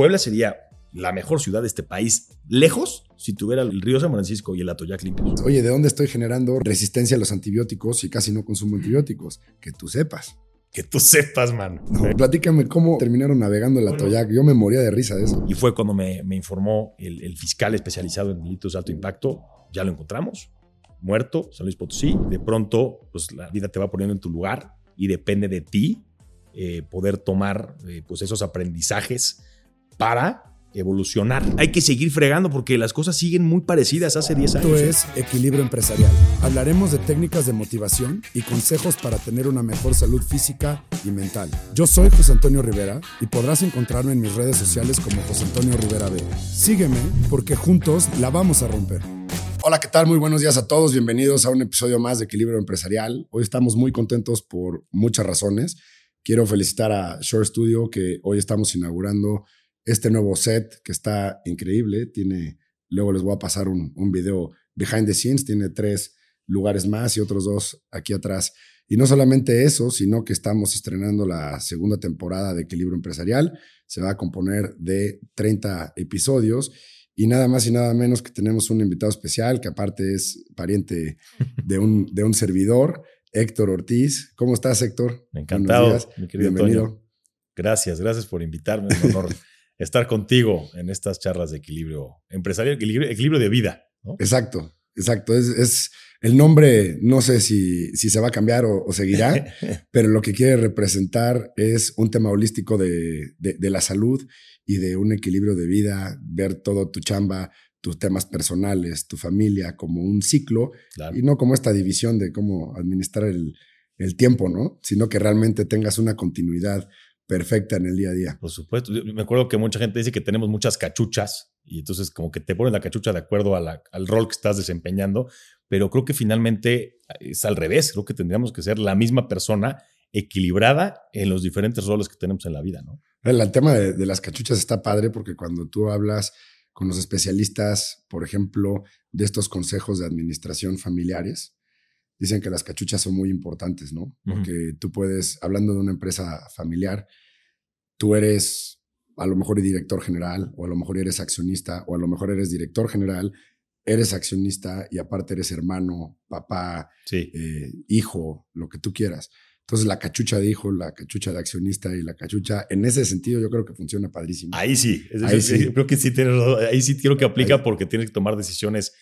Puebla sería la mejor ciudad de este país, lejos, si tuviera el río San Francisco y el Atoyac limpios. Oye, ¿de dónde estoy generando resistencia a los antibióticos y casi no consumo antibióticos? Que tú sepas. Que tú sepas, mano. No, platícame cómo terminaron navegando el Atoyac. Yo me moría de risa de eso. Y fue cuando me, me informó el, el, fiscal especializado en delitos de alto impacto. Ya lo encontramos, muerto, San Luis Potosí. De pronto, pues la vida te va poniendo en tu lugar y depende de ti eh, poder tomar eh, pues esos aprendizajes para evolucionar. Hay que seguir fregando porque las cosas siguen muy parecidas hace 10 años. Esto es Equilibrio Empresarial. Hablaremos de técnicas de motivación y consejos para tener una mejor salud física y mental. Yo soy José Antonio Rivera y podrás encontrarme en mis redes sociales como José Antonio Rivera B. Sígueme porque juntos la vamos a romper. Hola, ¿qué tal? Muy buenos días a todos. Bienvenidos a un episodio más de Equilibrio Empresarial. Hoy estamos muy contentos por muchas razones. Quiero felicitar a Shore Studio que hoy estamos inaugurando este nuevo set que está increíble. Tiene, luego les voy a pasar un, un video behind the scenes. Tiene tres lugares más y otros dos aquí atrás. Y no solamente eso, sino que estamos estrenando la segunda temporada de Equilibrio Empresarial. Se va a componer de 30 episodios y nada más y nada menos que tenemos un invitado especial que aparte es pariente de un, de un servidor, Héctor Ortiz. ¿Cómo estás, Héctor? Encantado, mi querido Bienvenido. Gracias, gracias por invitarme. Es un honor estar contigo en estas charlas de equilibrio empresarial, equilibrio, equilibrio de vida. ¿no? Exacto, exacto. Es, es, el nombre, no sé si, si se va a cambiar o, o seguirá, pero lo que quiere representar es un tema holístico de, de, de, la salud y de un equilibrio de vida, ver todo tu chamba, tus temas personales, tu familia como un ciclo claro. y no como esta división de cómo administrar el, el tiempo, ¿no? Sino que realmente tengas una continuidad perfecta en el día a día. Por supuesto. Yo me acuerdo que mucha gente dice que tenemos muchas cachuchas y entonces como que te ponen la cachucha de acuerdo a la, al rol que estás desempeñando, pero creo que finalmente es al revés. Creo que tendríamos que ser la misma persona equilibrada en los diferentes roles que tenemos en la vida, ¿no? El tema de, de las cachuchas está padre porque cuando tú hablas con los especialistas, por ejemplo, de estos consejos de administración familiares, dicen que las cachuchas son muy importantes, ¿no? Porque uh -huh. tú puedes, hablando de una empresa familiar, tú eres a lo mejor director general, o a lo mejor eres accionista, o a lo mejor eres director general, eres accionista y aparte eres hermano, papá, sí. eh, hijo, lo que tú quieras. Entonces la cachucha de hijo, la cachucha de accionista y la cachucha, en ese sentido yo creo que funciona padrísimo. Ahí sí, es decir, ahí sí. creo que sí tienes, ahí sí creo que aplica ahí. porque tienes que tomar decisiones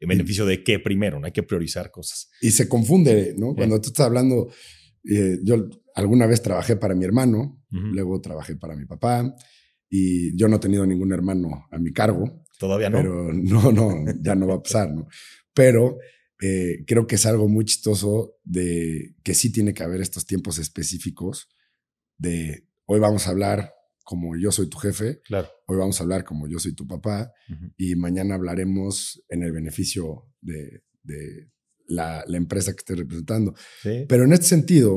en beneficio de qué primero, no hay que priorizar cosas. Y se confunde, ¿no? Cuando tú estás hablando, eh, yo alguna vez trabajé para mi hermano, uh -huh. luego trabajé para mi papá y yo no he tenido ningún hermano a mi cargo. Todavía no. Pero no, no, ya no va a pasar, ¿no? Pero eh, creo que es algo muy chistoso de que sí tiene que haber estos tiempos específicos de hoy vamos a hablar como yo soy tu jefe, claro. hoy vamos a hablar como yo soy tu papá uh -huh. y mañana hablaremos en el beneficio de, de la, la, empresa que estés representando. Sí. Pero en este sentido,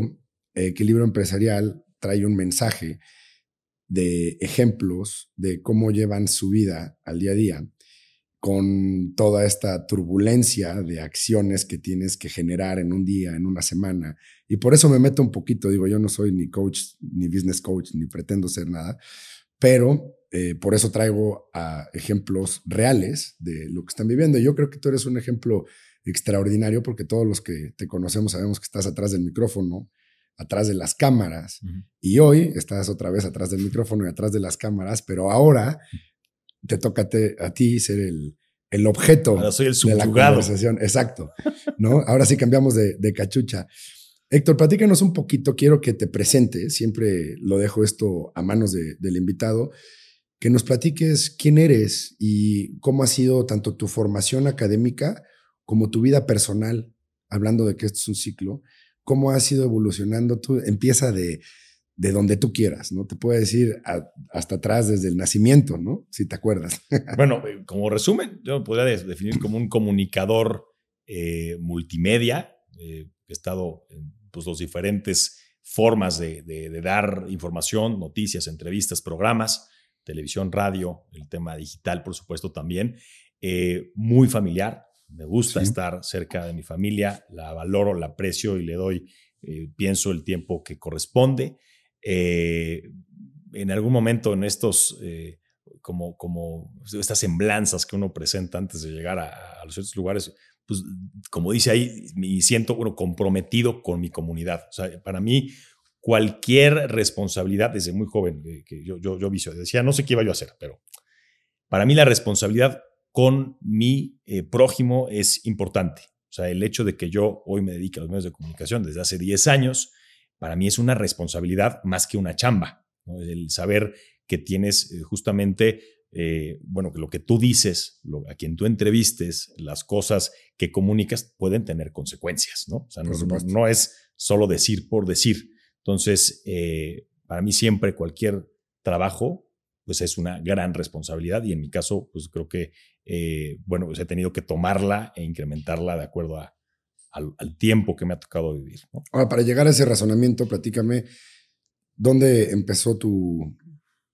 Equilibrio Empresarial trae un mensaje de ejemplos de cómo llevan su vida al día a día con toda esta turbulencia de acciones que tienes que generar en un día, en una semana. Y por eso me meto un poquito, digo, yo no soy ni coach, ni business coach, ni pretendo ser nada, pero eh, por eso traigo a ejemplos reales de lo que están viviendo. Y yo creo que tú eres un ejemplo extraordinario porque todos los que te conocemos sabemos que estás atrás del micrófono, atrás de las cámaras, uh -huh. y hoy estás otra vez atrás del micrófono y atrás de las cámaras, pero ahora te toca a ti ser el, el objeto Ahora soy el de la conversación. Exacto. ¿no? Ahora sí cambiamos de, de, cachucha. Héctor, platícanos un poquito. Quiero que te presentes. Siempre lo dejo esto a manos de, del invitado. Que nos platiques quién eres y cómo ha sido tanto tu formación académica como tu vida personal, hablando de que esto es un ciclo. ¿Cómo has ido evolucionando? Tú empieza de, de donde tú quieras, ¿no? Te puedo decir a, hasta atrás desde el nacimiento, ¿no? Si te acuerdas. bueno, eh, como resumen, yo podría definir como un comunicador eh, multimedia. Eh, he estado en pues, los diferentes formas de, de, de, dar información, noticias, entrevistas, programas, televisión, radio, el tema digital, por supuesto, también. Eh, muy familiar. Me gusta sí. estar cerca de mi familia, la valoro, la aprecio y le doy, pienso, el tiempo que corresponde. Eh, en algún momento en estos, eh, como, como estas semblanzas que uno presenta antes de llegar a, a los ciertos lugares, pues como dice ahí, me siento bueno, comprometido con mi comunidad. O sea, para mí, cualquier responsabilidad desde muy joven, eh, que yo, yo, yo decía, no sé qué iba yo a hacer, pero para mí la responsabilidad con mi eh, prójimo es importante. O sea, el hecho de que yo hoy me dedique a los medios de comunicación desde hace 10 años, para mí es una responsabilidad más que una chamba. El saber que tienes eh, justamente, eh, bueno, que lo que tú dices, a quien tú entrevistes, las cosas que comunicas pueden tener consecuencias, ¿no? O sea, no, es solo decir por decir. Entonces, para mí siempre cualquier trabajo pues es una gran responsabilidad y en mi caso, pues creo que, eh, bueno, pues he tenido que tomarla e incrementarla de acuerdo a, al, tiempo que me ha tocado vivir. Ahora, para llegar a ese razonamiento, platícame, ¿dónde empezó tu,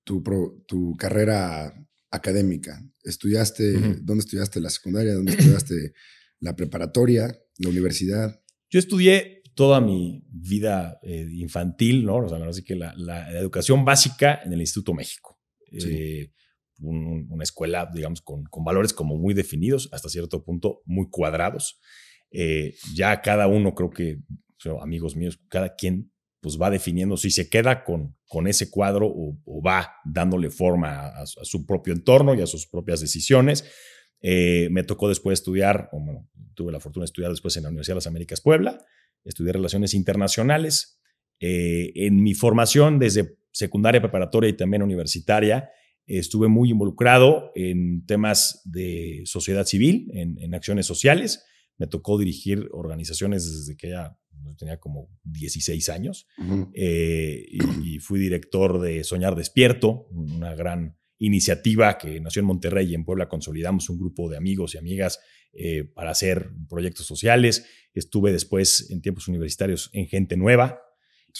tu, tu carrera académica? ¿Estudiaste, dónde estudiaste la secundaria, dónde estudiaste la preparatoria, la universidad? Yo estudié toda mi vida eh, infantil, ¿no? O sea, así que la, la, educación básica en el Instituto México. Eh, una escuela, digamos, con, valores como muy definidos, hasta cierto punto muy cuadrados. Eh, ya cada uno, creo que, amigos míos, cada quien pues va definiendo si se queda con, con ese cuadro o, va dándole forma a, su propio entorno y a sus propias decisiones. Eh, me tocó después estudiar, o bueno, tuve la fortuna de estudiar después en la Universidad de las Américas Puebla, estudié Relaciones Internacionales. en mi formación desde secundaria, preparatoria y también universitaria, estuve muy involucrado en temas de sociedad civil, en, acciones sociales. Me tocó dirigir organizaciones desde que ya tenía como 16 años eh, y, fui director de Soñar Despierto, una gran iniciativa que nació en Monterrey y en Puebla consolidamos un grupo de amigos y amigas eh, para hacer proyectos sociales. Estuve después en tiempos universitarios en Gente Nueva,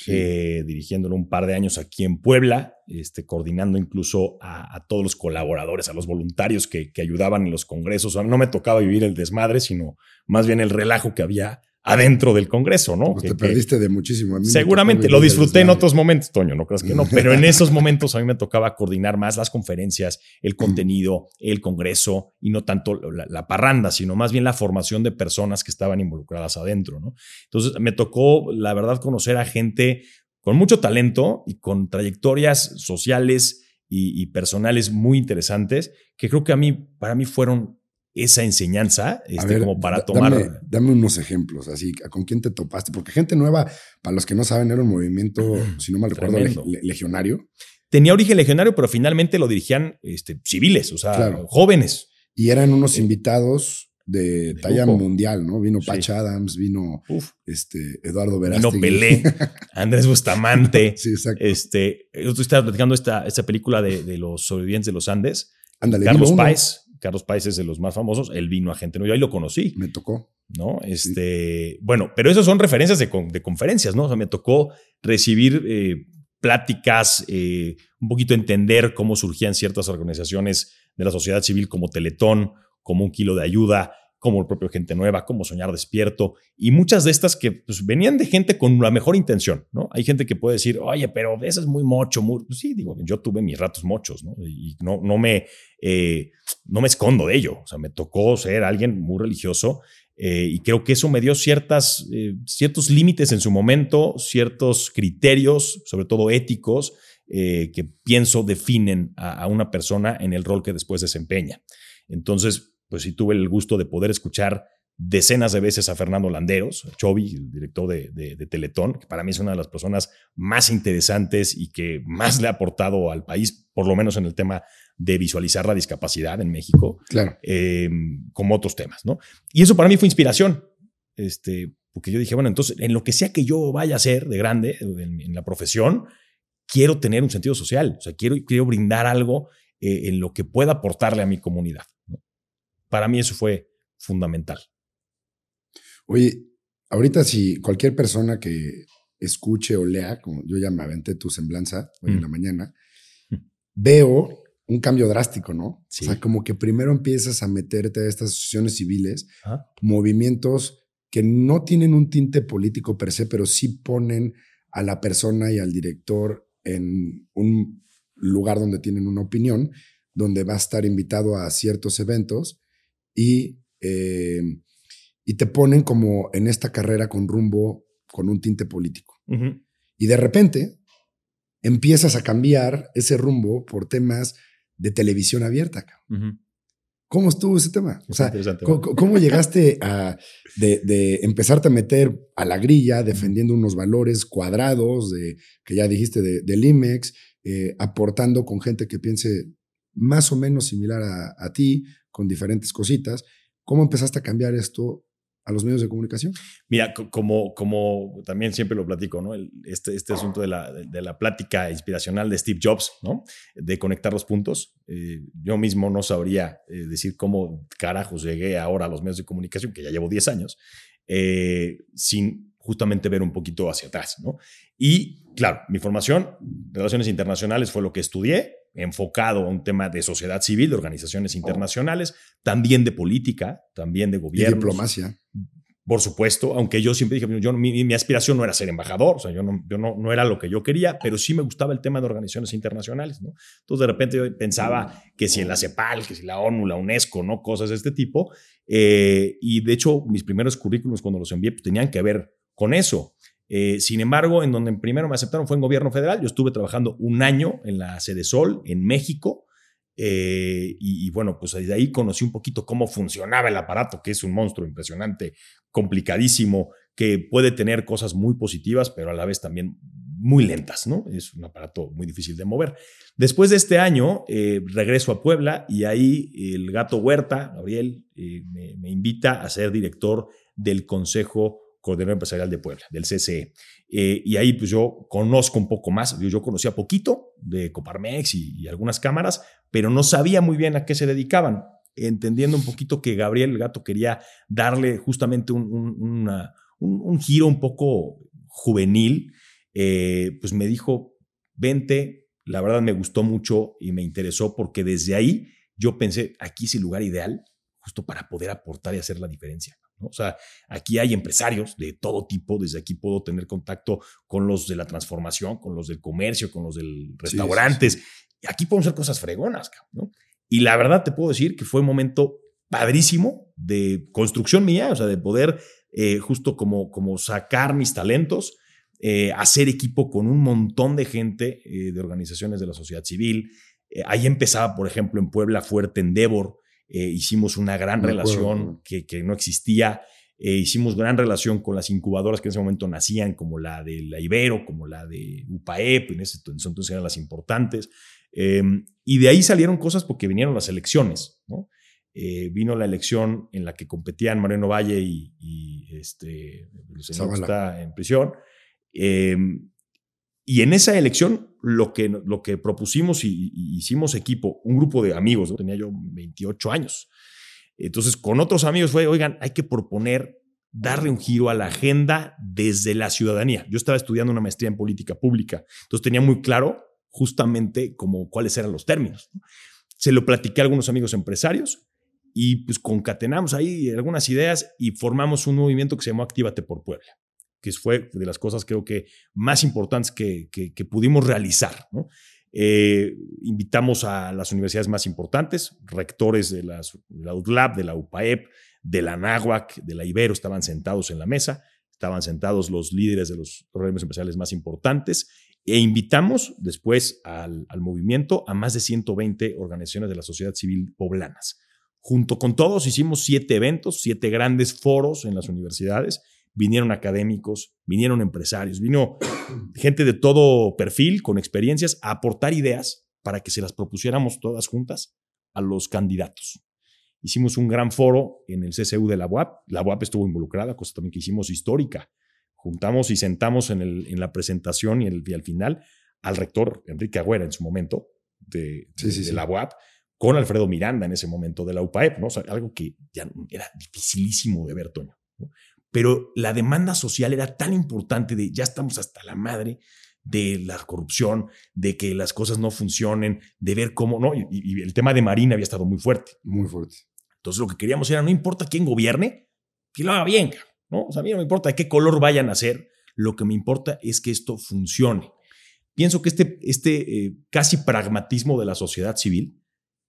eh, dirigiéndolo un par de años aquí en Puebla, este, coordinando incluso a, todos los colaboradores, a los voluntarios que, que ayudaban en los congresos. no me tocaba vivir el desmadre, sino más bien el relajo que había adentro del Congreso, ¿no? Pues te perdiste de muchísimo. seguramente, lo disfruté en otros momentos, Toño, no creas que no, pero en esos momentos a mí me tocaba coordinar más las conferencias, el contenido, el Congreso y no tanto la, parranda, sino más bien la formación de personas que estaban involucradas adentro, ¿no? Entonces me tocó, la verdad, conocer a gente con mucho talento y con trayectorias sociales y, y personales muy interesantes que creo que a mí, para mí fueron esa enseñanza este, como para tomar. Dame, unos ejemplos, así, ¿con quién te topaste? Porque Gente Nueva, para los que no saben, era un movimiento, si no mal recuerdo, legionario. Tenía origen legionario, pero finalmente lo dirigían este, civiles, o sea, jóvenes. Y eran unos invitados de, talla mundial, ¿no? Vino Patch Adams, vino este, Eduardo Verástegui. Vino Pelé, Andrés Bustamante. sí, exacto. Este, yo estaba platicando esta, esta película de, de, los sobrevivientes de los Andes. Ándale, Carlos Páez Carlos Páez es de los más famosos, él vino a Gente Nueva, yo ahí lo conocí. Me tocó. ¿No? Este, Bueno, pero esas son referencias de, conferencias, ¿no? O sea, me tocó recibir eh, pláticas, eh, un poquito entender cómo surgían ciertas organizaciones de la sociedad civil como Teletón, como un kilo de ayuda, como el propio Gente Nueva, como Soñar Despierto, y muchas de estas que pues, venían de gente con la mejor intención, ¿no? Hay gente que puede decir, oye, pero eso es muy mocho. Pues sí, digo, yo tuve mis ratos mochos, ¿no? Y no, no, me, eh, no me escondo de ello, o sea, me tocó ser alguien muy religioso eh, y creo que eso me dio ciertas, eh, ciertos límites en su momento, ciertos criterios, sobre todo éticos, que pienso definen a una persona en el rol que después desempeña. Entonces, pues sí tuve el gusto de poder escuchar decenas de veces a Fernando Landeros, Chovy, el director de, de, Teletón, que para mí es una de las personas más interesantes y que más le ha aportado al país, por lo menos en el tema de visualizar la discapacidad en México, claro. Eh, como otros temas, ¿no? Y eso para mí fue inspiración, este, porque yo dije, bueno, entonces, en lo que sea que yo vaya a ser de grande, en, la profesión, quiero tener un sentido social, o sea, quiero, quiero brindar algo eh, en lo que pueda aportarle a mi comunidad. ¿no? Para mí eso fue fundamental. Oye, ahorita si cualquier persona que escuche o lea, como yo ya me aventé tu semblanza hoy en mm. la mañana, mm. veo un cambio drástico, ¿no? O sea, como que primero empiezas a meterte a estas asociaciones civiles, movimientos que no tienen un tinte político per se, pero sí ponen a la persona y al director en un lugar donde tienen una opinión, donde va a estar invitado a ciertos eventos y, eh, y te ponen como en esta carrera con rumbo, con un tinte político. Y de repente empiezas a cambiar ese rumbo por temas de televisión abierta. ¿Cómo estuvo ese tema? O sea, ¿cómo, llegaste a de, empezarte a meter a la grilla defendiendo unos valores cuadrados de que ya dijiste de, del IMEX, eh, aportando con gente que piense más o menos similar a, a, ti, con diferentes cositas? ¿Cómo empezaste a cambiar esto a los medios de comunicación? Mira, como, como también siempre lo platico, ¿no? este, este asunto de la, de la plática inspiracional de Steve Jobs, ¿no? De conectar los puntos. Eh, yo mismo no sabría eh, decir cómo carajos llegué ahora a los medios de comunicación, que ya llevo 10 años, eh, sin justamente ver un poquito hacia atrás, ¿no? Y claro, mi formación, relaciones internacionales, fue lo que estudié, enfocado a un tema de sociedad civil, de organizaciones internacionales, también de política, también de gobierno. diplomacia. Por supuesto, aunque yo siempre dije, yo, mi, aspiración no era ser embajador, o sea, yo, no, yo no, no, era lo que yo quería, pero sí me gustaba el tema de organizaciones internacionales, ¿no? Entonces, de repente yo pensaba que si en la CEPAL, que si la ONU, la UNESCO, ¿no? Cosas de este tipo. Eh, y de hecho, mis primeros currículums cuando los envié pues, tenían que ver con eso. Eh, sin embargo, en donde primero me aceptaron fue en gobierno federal. Yo estuve trabajando un año en la sede Sol, en México. Eh, y, bueno, pues desde ahí conocí un poquito cómo funcionaba el aparato, que es un monstruo impresionante, complicadísimo, que puede tener cosas muy positivas, pero a la vez también muy lentas, ¿no? Es un aparato muy difícil de mover. Después de este año, eh, regreso a Puebla y ahí el gato Huerta, Gabriel, me, me invita a ser director del Consejo coordinador empresarial de Puebla, del CCE. Eh, y ahí pues yo conozco un poco más, yo, yo conocía poquito de Coparmex y, algunas cámaras, pero no sabía muy bien a qué se dedicaban, entendiendo un poquito que Gabriel el Gato quería darle justamente un, un, giro un poco juvenil, eh, pues me dijo, vente, la verdad me gustó mucho y me interesó porque desde ahí yo pensé, aquí es el lugar ideal justo para poder aportar y hacer la diferencia. O sea, aquí hay empresarios de todo tipo, desde aquí puedo tener contacto con los de la transformación, con los del comercio, con los del restaurantes. Aquí podemos hacer cosas fregonas, ¿no? Y la verdad te puedo decir que fue un momento padrísimo de construcción mía, o sea, de poder eh, justo como, como sacar mis talentos, eh, hacer equipo con un montón de gente eh, de organizaciones de la sociedad civil. ahí empezaba, por ejemplo, en Puebla Fuerte Endeavor, eh, hicimos una gran relación que, que, no existía. Eh, hicimos gran relación con las incubadoras que en ese momento nacían, como la de la Ibero, como la de UPAEP, en ese entonces eran las importantes. Em, y de ahí salieron cosas porque vinieron las elecciones. ¿no? Eh, vino la elección en la que competían Moreno Valle y, y este, el señor que está en prisión. Em, y en esa elección, lo que, lo que propusimos y, hicimos equipo, un grupo de amigos, tenía yo 28 años. Entonces, con otros amigos fue, oigan, hay que proponer darle un giro a la agenda desde la ciudadanía. Yo estaba estudiando una maestría en política pública, entonces tenía muy claro justamente como cuáles eran los términos. Se lo platiqué a algunos amigos empresarios y pues concatenamos ahí algunas ideas y formamos un movimiento que se llamó Actívate por Puebla que fue de las cosas creo que más importantes que, que, pudimos realizar. Eh, invitamos a las universidades más importantes, rectores de, las, la UDLAB, de la UPAEP, de la NAHUAC, de la Ibero, estaban sentados en la mesa, estaban sentados los líderes de los organismos empresariales más importantes e invitamos después al, al, movimiento a más de 120 organizaciones de la sociedad civil poblanas. Junto con todos hicimos siete eventos, siete grandes foros en las universidades vinieron académicos, vinieron empresarios, vino gente de todo perfil, con experiencias, a aportar ideas para que se las propusiéramos todas juntas a los candidatos. Hicimos un gran foro en el CCU de la UAP. La UAP estuvo involucrada, cosa también que hicimos histórica. Juntamos y sentamos en, el, en la presentación y, el, al final al rector Enrique Agüera en su momento de, la UAP con Alfredo Miranda en ese momento de la UPAEP, ¿no? algo que ya era dificilísimo de ver, Toño pero la demanda social era tan importante de ya estamos hasta la madre de la corrupción, de que las cosas no funcionen, de ver cómo, ¿no? Y, el tema de Marina había estado muy fuerte. Muy fuerte. Entonces lo que queríamos era, no importa quién gobierne, que lo haga bien, ¿no? O sea, a mí no me importa de qué color vayan a ser, lo que me importa es que esto funcione. pienso que este, este eh, casi pragmatismo de la sociedad civil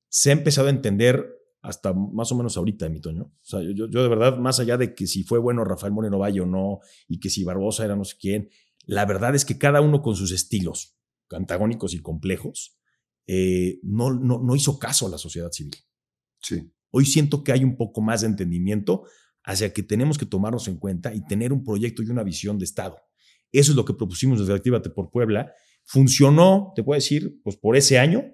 se ha empezado a entender hasta más o menos ahorita, mi Toño. O sea, yo, yo, de verdad, más allá de que si fue bueno Rafael Moreno Valle o no, y que si Barbosa era no sé quién, la verdad es que cada uno con sus estilos antagónicos y complejos, eh, no, no, no hizo caso a la sociedad civil. Sí. Hoy siento que hay un poco más de entendimiento hacia que tenemos que tomarnos en cuenta y tener un proyecto y una visión de Estado. Eso es lo que propusimos desde Actívate por Puebla. Funcionó, te puedo decir, pues por ese año.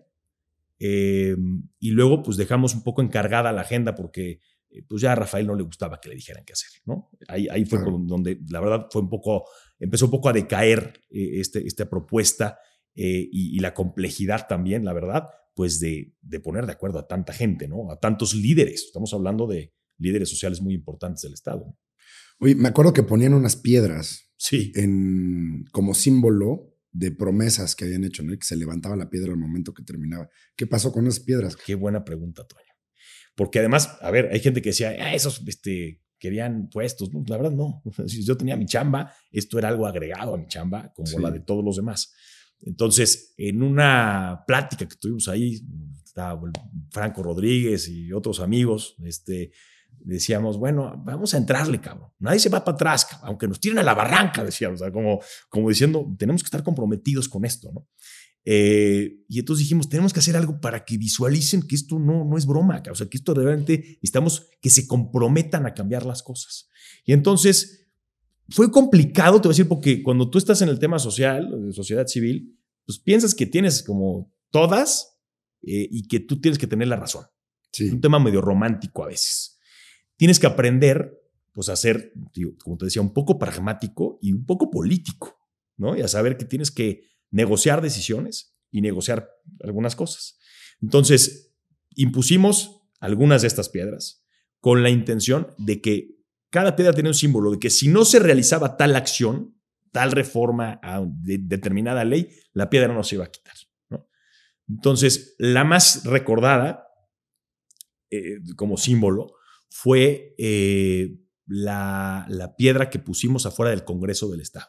Eh, y luego, pues dejamos un poco encargada la agenda porque eh, pues ya a Rafael no le gustaba que le dijeran qué hacer, ¿no? Ahí, ahí fue donde la verdad fue un poco, empezó un poco a decaer eh, este, esta propuesta y, y, la complejidad también, la verdad, pues de, de, poner de acuerdo a tanta gente, ¿no? A tantos líderes. Estamos hablando de líderes sociales muy importantes del Estado. Oye, me acuerdo que ponían unas piedras sí. en, como símbolo de promesas que habían hecho, ¿no? que se levantaba la piedra al momento que terminaba. ¿Qué pasó con esas piedras? Qué buena pregunta, Toño. Porque además, a ver, hay gente que decía, ah, esos este, querían puestos. la verdad, no. Si yo tenía mi chamba, esto era algo agregado a mi chamba, como la de todos los demás. Entonces, en una plática que tuvimos ahí, estaba Franco Rodríguez y otros amigos, este, decíamos, bueno, vamos a entrarle, cabrón. Nadie se va para atrás, cabrón. aunque nos tiren a la barranca, decíamos, o sea, como, como diciendo, tenemos que estar comprometidos con esto, ¿no? Eh, y entonces dijimos, tenemos que hacer algo para que visualicen que esto no, no es broma, o sea, que esto realmente necesitamos que se comprometan a cambiar las cosas. Y entonces fue complicado, te voy a decir, porque cuando tú estás en el tema social, de sociedad civil, pues piensas que tienes como todas eh, y que tú tienes que tener la razón. Sí. Es un tema medio romántico a veces. Tienes que aprender, pues, a ser, como te decía, un poco pragmático y un poco político, ¿no? Y a saber que tienes que negociar decisiones y negociar algunas cosas. Entonces, impusimos algunas de estas piedras con la intención de que cada piedra tenía un símbolo, de que si no se realizaba tal acción, tal reforma a determinada ley, la piedra no se iba a quitar. Entonces, la más recordada eh, como símbolo fue eh, la, la, piedra que pusimos afuera del Congreso del Estado.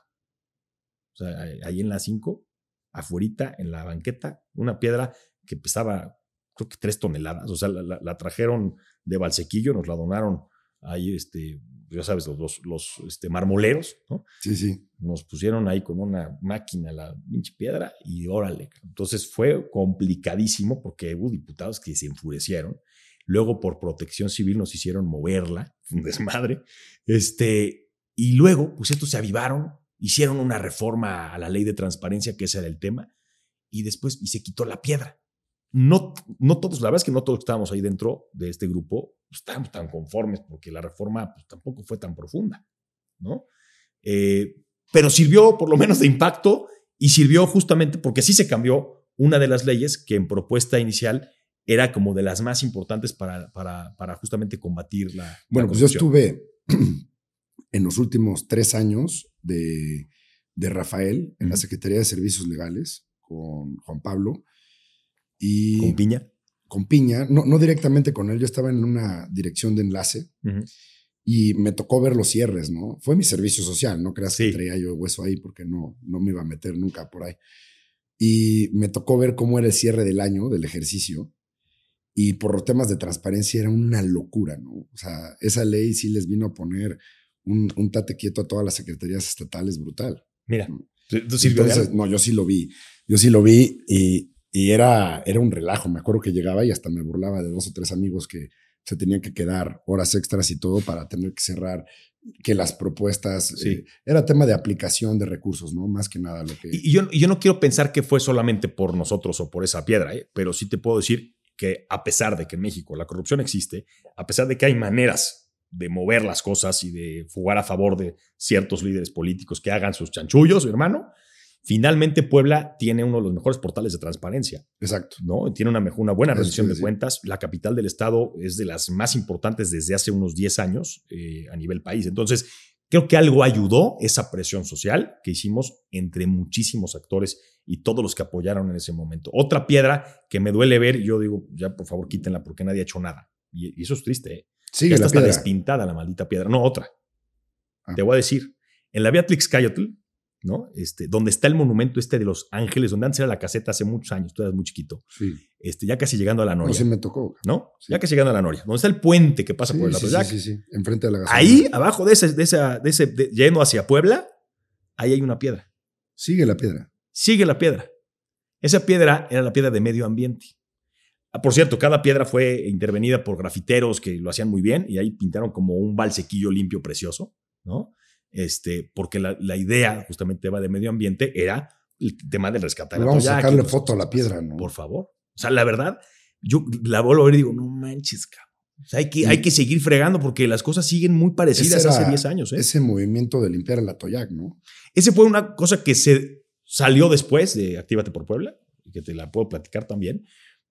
O sea, ahí en la 5, afuera, en la banqueta, una piedra que pesaba, creo que tres toneladas. O sea, la, trajeron de Valsequillo, nos la donaron ahí, este, ya sabes, los, los, este, marmoleros, ¿no? Sí, sí. Nos pusieron ahí con una máquina la pinche piedra y órale. Entonces fue complicadísimo porque hubo diputados que se enfurecieron. Luego, por protección civil, nos hicieron moverla, un desmadre. Este, y luego, pues estos se avivaron, hicieron una reforma a la ley de transparencia, que ese era el tema, y después, y se quitó la piedra. No, no todos, la verdad es que no todos estábamos ahí dentro de este grupo, pues, estábamos tan conformes porque la reforma pues, tampoco fue tan profunda, ¿no? Eh, pero sirvió por lo menos de impacto y sirvió justamente porque sí se cambió una de las leyes que en propuesta inicial era como de las más importantes para, para, para justamente combatir la. Bueno, pues yo estuve en los últimos tres años de, de Rafael en la Secretaría de Servicios Legales con Juan Pablo. Y ¿Con Piña? Con Piña, no, no directamente con él, yo estaba en una dirección de enlace y me tocó ver los cierres, ¿no? Fue mi servicio social, no creas que traía yo hueso ahí porque no, no me iba a meter nunca por ahí. Y me tocó ver cómo era el cierre del año, del ejercicio, y por temas de transparencia era una locura, ¿no? O sea, esa ley sí les vino a poner un, un tate quieto a todas las secretarías estatales brutal. Mira, ¿tú sí Entonces, no, yo sí lo vi. Yo sí lo vi y, y, era, era un relajo. Me acuerdo que llegaba y hasta me burlaba de dos o tres amigos que se tenían que quedar horas extras y todo para tener que cerrar que las propuestas sí. eh, era tema de aplicación de recursos, ¿no? Más que nada lo que... Y, yo, yo no quiero pensar que fue solamente por nosotros o por esa piedra, ¿eh? pero sí te puedo decir que a pesar de que en México la corrupción existe, a pesar de que hay maneras de mover las cosas y de jugar a favor de ciertos líderes políticos que hagan sus chanchullos, hermano, finalmente Puebla tiene uno de los mejores portales de transparencia. Exacto. ¿no? Tiene una, mejor, una buena rendición de cuentas. La capital del estado es de las más importantes desde hace unos 10 años eh, a nivel país. Entonces, creo que algo ayudó esa presión social que hicimos entre muchísimos actores y todos los que apoyaron en ese momento. Otra piedra que me duele ver, yo digo, ya por favor quítenla porque nadie ha hecho nada. Y, eso es triste. ¿eh? Sí, ya la está piedra. despintada la maldita piedra. No, otra. Ah. Te voy a decir, en la Beatrix Cayotl ¿no? Este, donde está el monumento este de los ángeles, donde antes era la caseta hace muchos años, tú eras muy chiquito. Sí. Este, ya casi llegando a la No, Noria. sí me tocó. ¿No? Sí. Ya casi llegando a la Noria. Donde está el puente que pasa Sí, por el sí, Atoyac. sí, sí, sí. Enfrente de la gasolina. Ahí, abajo de ese, de esa, de ese, de- yendo hacia Puebla, ahí hay una piedra. Sigue la piedra. Sigue la piedra. Esa piedra era la piedra de medio ambiente. Ah, Por cierto, cada piedra fue intervenida por grafiteros que lo hacían muy bien y ahí pintaron como un balsequillo limpio precioso, ¿no? Este, porque la, la idea justamente va de medio ambiente era el tema del rescate. Pues vamos a sacarle foto a la piedra, ¿no? Por favor. O sea, la verdad, yo la vuelvo a ver y digo, no manches, cabrón. O sea, hay, que, Y- hay que seguir fregando porque las cosas siguen muy parecidas era- hace 10 años. ¿eh? Ese movimiento de limpiar el Atoyac, ¿no? Ese fue una cosa que se salió después de Actívate por Puebla, que te la puedo platicar también.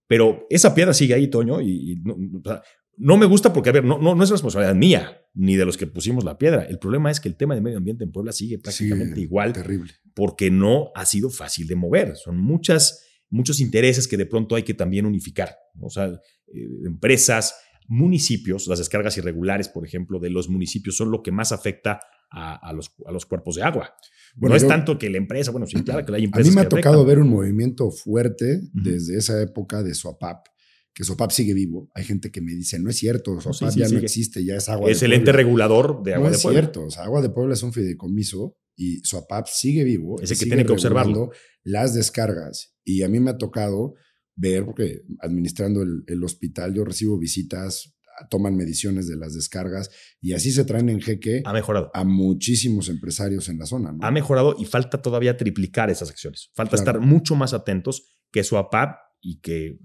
Pero esa piedra sigue ahí, Toño, y, y no, o sea, no me gusta porque, a ver, no, no, no es responsabilidad mía ni de los que pusimos la piedra. El problema es que el tema de medio ambiente en Puebla sigue prácticamente igual Terrible. porque no ha sido fácil de mover. Son muchas, muchos intereses que de pronto hay que también unificar. O sea, eh, empresas, municipios, las descargas irregulares, por ejemplo, de los municipios son lo que más afecta a, a los, a los cuerpos de agua. Bueno, no es tanto que la empresa, bueno, sí, claro que hay A empresas. mí me ha tocado afectan. ver un movimiento fuerte desde esa época de Soapap, que Soapap sigue vivo. Hay gente que me dice, no es cierto, sí, sí, ya no existe, ya es agua Es de el ente Puebla". regulador de agua no de es Puebla. cierto, o sea, Agua de Puebla es un fideicomiso y Soapap sigue vivo. Ese y que tiene que observarlo. Las descargas. Y a mí me ha tocado ver, porque administrando el, el hospital, yo recibo visitas, toman mediciones de las descargas y así se traen en jeque Ha mejorado. a muchísimos empresarios en la zona. ¿no? Ha mejorado y falta todavía triplicar esas acciones. Falta Claro. estar mucho más atentos que su APAP y que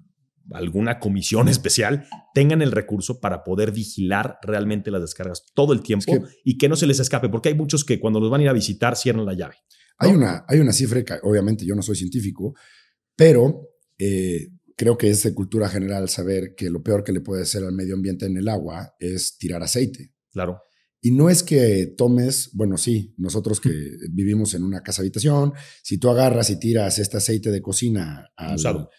alguna comisión especial tengan el recurso para poder vigilar realmente las descargas todo el tiempo Es que- y que no se les escape, porque hay muchos que cuando los van a ir a visitar cierran la llave. Hay, una, hay una cifra que obviamente yo no soy científico, pero eh, creo que es de cultura general saber que lo peor que le puede hacer al medio ambiente en el agua es tirar aceite. Claro. Y no es que tomes, bueno, sí, nosotros que vivimos en una casa habitación, si tú agarras y tiras este aceite de cocina al, Usado.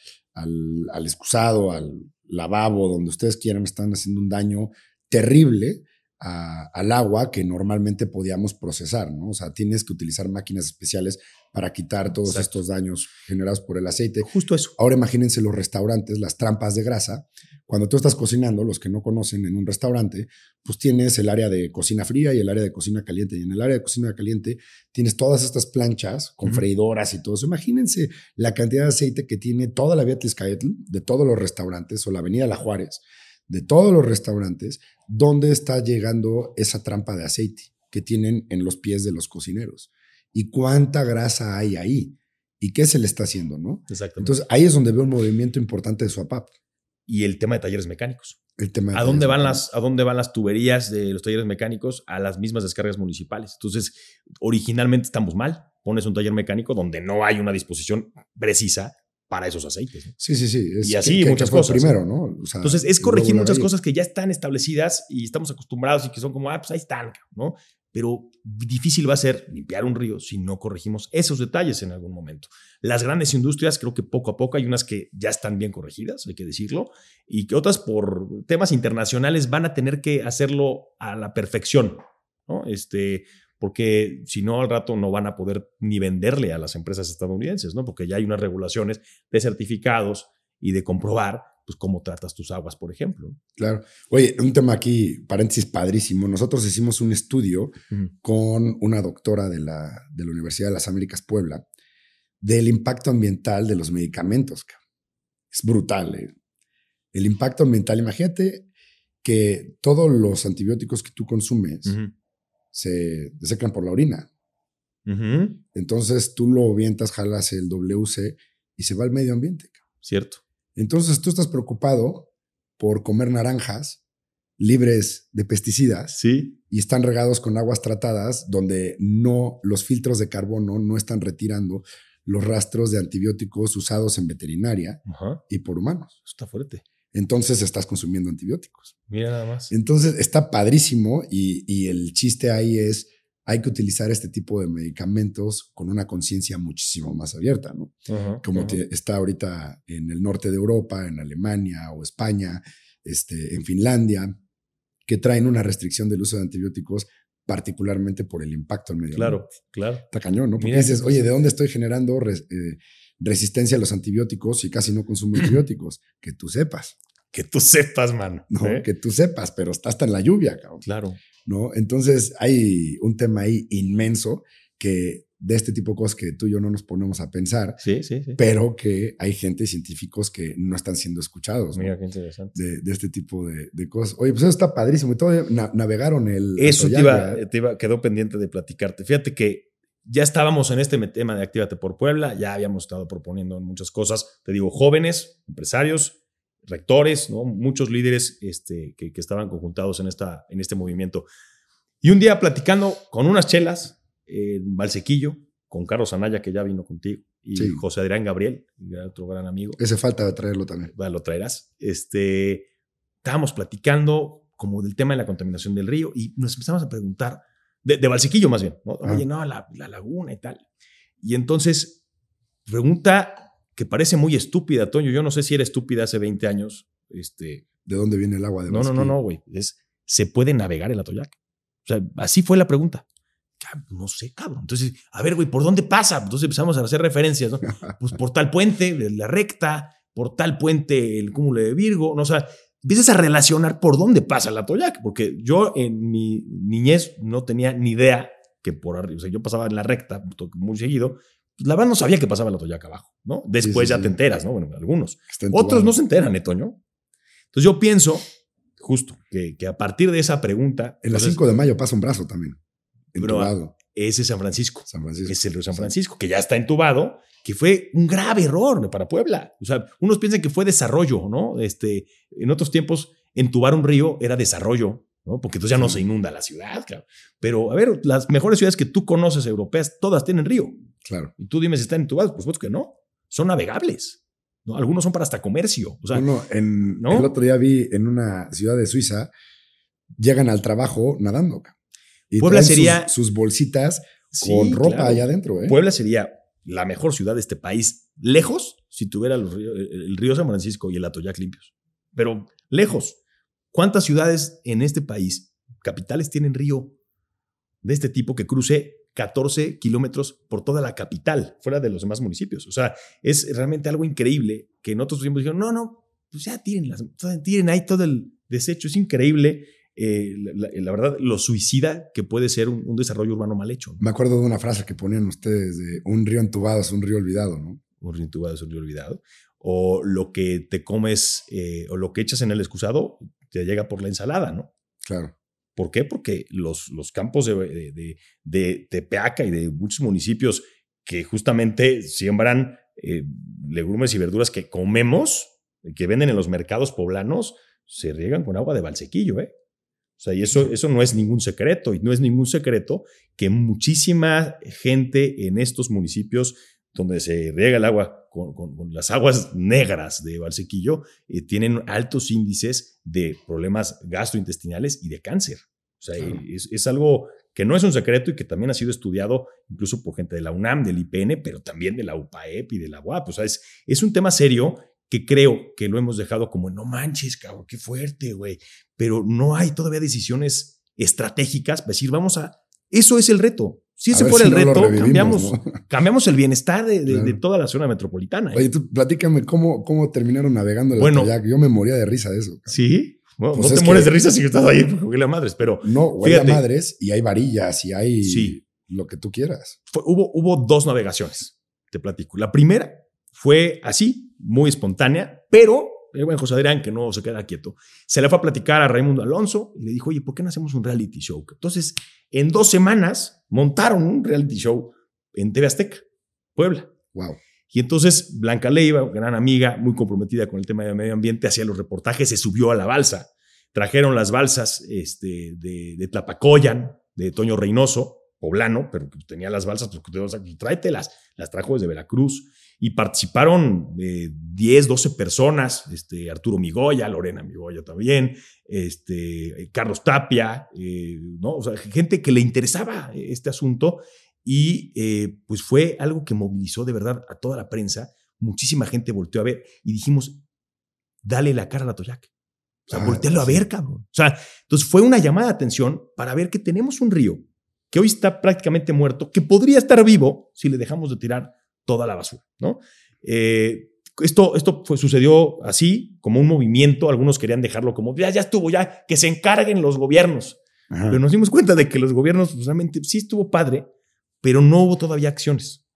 Al, al excusado, al lavabo, donde ustedes quieran, están haciendo un daño terrible a- al agua que normalmente podíamos procesar, ¿no? O sea, tienes que utilizar máquinas especiales para quitar todos Exacto. estos daños generados por el aceite. Justo eso. Ahora imagínense los restaurantes, las trampas de grasa. Cuando tú estás cocinando, los que no conocen en un restaurante, pues tienes el área de cocina fría y el área de cocina caliente. Y en el área de cocina caliente tienes todas estas planchas con freidoras y todo eso. Imagínense la cantidad de aceite que tiene toda la vía Tliscaetl, de todos los restaurantes, o la avenida La Juárez, de todos los restaurantes, donde está llegando esa trampa de aceite que tienen en los pies de los cocineros. Y cuánta grasa hay ahí. ¿Y qué se le está haciendo, no? Exactamente. Entonces ahí es donde veo un movimiento importante de Swapap. Y el tema de talleres mecánicos. El tema de ¿A dónde, van las, ¿A dónde van las tuberías de los talleres mecánicos? A las mismas descargas municipales. Entonces, originalmente estamos mal. Pones un taller mecánico donde no hay una disposición precisa para esos aceites. ¿no? Sí, sí, sí. Es Y así que- que- muchas que cosas, Primero, ¿no? O sea, Entonces, es corregir muchas cosas que ya están establecidas y estamos acostumbrados y que son como, ah, pues ahí están, ¿no? Pero difícil va a ser limpiar un río si no corregimos esos detalles en algún momento. Las grandes industrias, creo que poco a poco hay unas que ya están bien corregidas, hay que decirlo, y que otras por temas internacionales van a tener que hacerlo a la perfección, ¿no? Este, porque si no, al rato no van a poder ni venderle a las empresas estadounidenses, ¿no? Porque ya hay unas regulaciones de certificados y de comprobar, pues, cómo tratas tus aguas, por ejemplo. Claro. Oye, un tema aquí, paréntesis padrísimo. Nosotros hicimos un estudio con una doctora de la, de la Universidad de las Américas Puebla del impacto ambiental de los medicamentos. Es brutal. ¿eh? El impacto ambiental, imagínate que todos los antibióticos que tú consumes se desecan por la orina. Entonces tú lo avientas, jalas el WC y se va al medio ambiente. Cierto. Entonces tú estás preocupado por comer naranjas libres de pesticidas Sí. y están regados con aguas tratadas donde no los filtros de carbono no están retirando los rastros de antibióticos usados en veterinaria Ajá. y por humanos. Está fuerte. Entonces estás consumiendo antibióticos. Mira nada más. Entonces está padrísimo y, y el chiste ahí es hay que utilizar este tipo de medicamentos con una conciencia muchísimo más abierta, ¿no? Como te- está ahorita en el norte de Europa, en Alemania o España, este, en Finlandia, que traen una restricción del uso de antibióticos particularmente por el impacto en medio Claro, claro. Está cañón, ¿no? Porque dices, oye, ¿de dónde estoy generando eh, resistencia a los antibióticos y casi no consumo antibióticos? Que tú sepas. Que tú sepas, mano. No, ¿eh? que tú sepas, pero está hasta en la lluvia, cabrón. Claro. ¿No? Entonces hay un tema ahí inmenso que de este tipo de cosas que tú y yo no nos ponemos a pensar, sí, sí, sí. pero que hay gente, científicos que no están siendo escuchados. Mira, qué interesante. De, este tipo de, cosas. Oye, pues eso está padrísimo. Y todavía navegaron el... Eso te iba, te iba, quedó pendiente de platicarte. Fíjate que ya estábamos en este tema de Actívate por Puebla, ya habíamos estado proponiendo muchas cosas, te digo, jóvenes, empresarios, rectores, ¿no? muchos líderes este, que, que estaban conjuntados en, esta, en este movimiento. Y un día platicando con unas chelas, en Valsequillo, con Carlos Anaya, que ya vino contigo, y José Adrián Gabriel, otro gran amigo. Ese falta de traerlo también. Bueno, lo traerás. Este, estábamos platicando como del tema de la contaminación del río y nos empezamos a preguntar, de, de Valsequillo más bien, ¿no? Ah. Oye, no, la, la laguna y tal. Y entonces, pregunta que parece muy estúpida, Toño. Yo no sé si era estúpida hace 20 años. Este, ¿De dónde viene el agua No, no, no, no, güey. Es, ¿se puede navegar el Atoyac? O sea, así fue la pregunta no sé, cabrón. Entonces, a ver, güey, ¿por dónde pasa? Entonces empezamos a hacer referencias, ¿no? Pues por tal puente, la recta, por tal puente, el cúmulo de Virgo, ¿no? O sea, empiezas a relacionar por dónde pasa la Toyac, porque yo en mi niñez no tenía ni idea que por arriba, o sea, yo pasaba en la recta muy seguido, pues la verdad no sabía que pasaba la Toyac abajo, ¿no? Después ya te enteras, ¿no? Bueno, algunos. Otros no se enteran, ¿eh, Toño? Entonces yo pienso, justo, que, que a partir de esa pregunta... En la 5 de mayo pasa un brazo también entubado. ese es San Francisco. San Francisco. Es el río San Francisco, que ya está entubado, que fue un grave error para Puebla. O sea, unos piensan que fue desarrollo, ¿no? Este, en otros tiempos, entubar un río era desarrollo, ¿no? Porque entonces ya no se inunda la ciudad, claro. Pero, a ver, las mejores ciudades que tú conoces europeas, todas tienen río. Claro. Y tú dime si están entubadas, por supuesto que no. Son navegables. ¿no? Algunos son para hasta comercio. O sea, no, en, el otro día vi en una ciudad de Suiza, llegan al trabajo nadando. Puebla sería. Sus, bolsitas con ropa allá adentro. ¿eh? Puebla sería la mejor ciudad de este país, lejos, si tuviera el río San Francisco y el Atoyac limpios. Pero lejos. ¿Cuántas ciudades en este país, capitales, tienen río de este tipo que cruce 14 kilómetros por toda la capital, fuera de los demás municipios? O sea, es realmente algo increíble que en otros tiempos dijeron, no, no, pues ya tiren, tiren ahí todo el desecho. Es increíble eh, la, verdad, lo suicida que puede ser un, desarrollo urbano mal hecho. Me acuerdo de una frase que ponían ustedes de un río entubado es un río olvidado, ¿no? Un río entubado es un río olvidado. O lo que te comes eh, o lo que echas en el excusado te llega por la ensalada, ¿no? Claro. ¿Por qué? Porque los, los campos de, de, de, Tepeaca y de muchos municipios que justamente siembran eh, legumbres y verduras que comemos, que venden en los mercados poblanos, se riegan con agua de balsequillo, ¿eh? O sea, y eso, eso no es ningún secreto, y no es ningún secreto que muchísima gente en estos municipios donde se riega el agua con, las aguas negras de Valsequillo, eh, tienen altos índices de problemas gastrointestinales y de cáncer. O sea, es, es, algo que no es un secreto y que también ha sido estudiado incluso por gente de la UNAM, del IPN, pero también de la UPAEP y de la UAP. O sea, es, es un tema serio que creo que lo hemos dejado como, no manches, cabrón, qué fuerte, güey. Pero no hay todavía decisiones estratégicas para decir, vamos a... Eso es el reto. Si ese fuera el reto, cambiamos, cambiamos el bienestar de, toda la zona metropolitana. ¿eh? Oye, tú platícame cómo, cómo terminaron navegando el bueno, Yo me moría de risa de eso. Sí. Bueno, pues no te mueres de risa si estás ahí porque la madres, pero. No, huele a madres y hay varillas y hay sí. lo que tú quieras. hubo, hubo dos navegaciones, te platico. La primera fue así, muy espontánea, pero el buen José Adrián, que no se queda quieto, se le fue a platicar a Raimundo Alonso y le dijo, oye, ¿por qué no hacemos un reality show? Entonces, en dos semanas montaron un reality show en TV Azteca, Puebla. Wow. Y entonces Blanca Leiva, gran amiga, muy comprometida con el tema del medio ambiente, hacía los reportajes, se subió a la balsa. Trajeron las balsas este, de, de Tlapacoyan, de Toño Reynoso, poblano, pero que tenía las balsas, pues tráetelas. Las trajo desde Veracruz y participaron 10, 12 personas, este, Arturo Migoya, Lorena Migoya también, este, Carlos Tapia, eh, ¿no? O sea, gente que le interesaba este asunto y eh, pues fue algo que movilizó de verdad a toda la prensa, muchísima gente volteó a ver y dijimos, dale la cara a la Toyac. O sea, voltearlo a ver, cabrón. O sea, entonces fue una llamada de atención para ver que tenemos un río que hoy está prácticamente muerto, que podría estar vivo si le dejamos de tirar toda la basura, ¿no? Eh, esto, esto fue, sucedió así, como un movimiento. Algunos querían dejarlo como, ya, ya estuvo, ya, que se encarguen los gobiernos. Pero nos dimos cuenta de que los gobiernos pues, realmente sí estuvo padre, pero no hubo todavía acciones.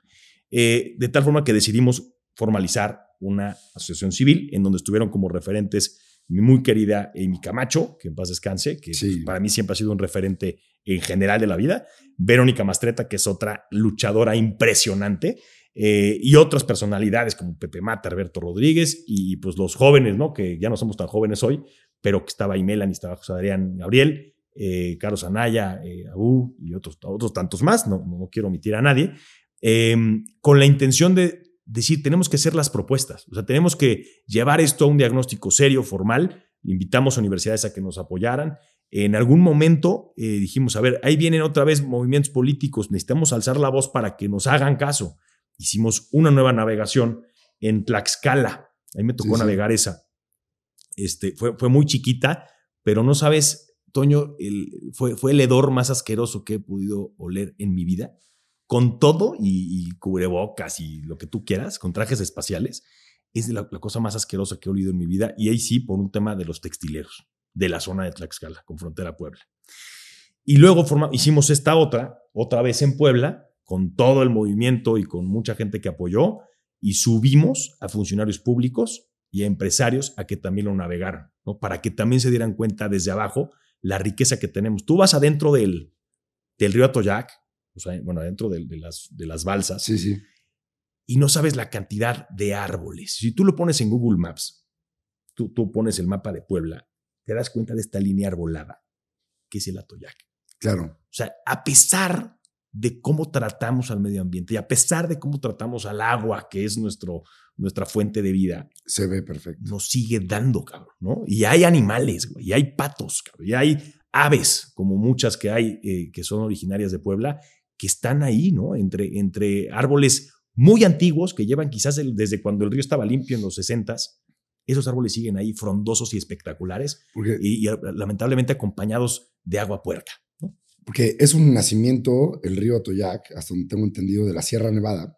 Eh, de tal forma que decidimos formalizar una asociación civil en donde estuvieron como referentes mi muy querida Amy Camacho, que en paz descanse, que pues, para mí siempre ha sido un referente en general de la vida, Verónica Mastreta, que es otra luchadora impresionante, eh, y otras personalidades como Pepe Mata, Alberto Rodríguez, y pues los jóvenes, ¿no? Que ya no somos tan jóvenes hoy, pero que estaba ahí Melanie, estaba José Adrián Gabriel, eh, Carlos Anaya, eh, Abu y otros, otros tantos más, no, no quiero omitir a nadie, em, con la intención de decir, tenemos que hacer las propuestas, o sea, tenemos que llevar esto a un diagnóstico serio, formal, invitamos a universidades a que nos apoyaran. En algún momento eh, dijimos, a ver, ahí vienen otra vez movimientos políticos, necesitamos alzar la voz para que nos hagan caso. Hicimos una nueva navegación en Tlaxcala, ahí me tocó navegar esa. Este, fue, fue muy chiquita, pero no sabes Toño, fue, fue el hedor más asqueroso que he podido oler en mi vida. Con todo y, cubrebocas y lo que tú quieras, con trajes espaciales, es la, cosa más asquerosa que he olido en mi vida. Y ahí sí, por un tema de los textileros de la zona de Tlaxcala, con frontera Puebla. Y luego hicimos esta otra, otra vez en Puebla, con todo el movimiento y con mucha gente que apoyó, y subimos a funcionarios públicos y a empresarios a que también lo navegaran, ¿no? para que también se dieran cuenta desde abajo la riqueza que tenemos. Tú vas adentro del, del río Atoyac, o sea, bueno, adentro de, las, de las balsas, sí, sí. y no sabes la cantidad de árboles. Si tú lo pones en Google Maps, tú, tú pones el mapa de Puebla, te das cuenta de esta línea arbolada, que es el Atoyac. Claro. O sea, a pesar de cómo tratamos al medio ambiente y a pesar de cómo tratamos al agua, que es nuestro, nuestra fuente de vida. Se ve perfecto. Nos sigue dando, cabrón, ¿no? Y hay animales, güey, y hay patos, cabrón, y hay aves, como muchas que hay eh, que son originarias de Puebla, que están ahí, ¿no? Entre, entre árboles muy antiguos que llevan quizás desde cuando el río estaba limpio en los 60 esos árboles siguen ahí frondosos y espectaculares y, lamentablemente acompañados de agua puerca. Porque es un nacimiento, el río Atoyac, hasta donde tengo entendido, de la Sierra Nevada,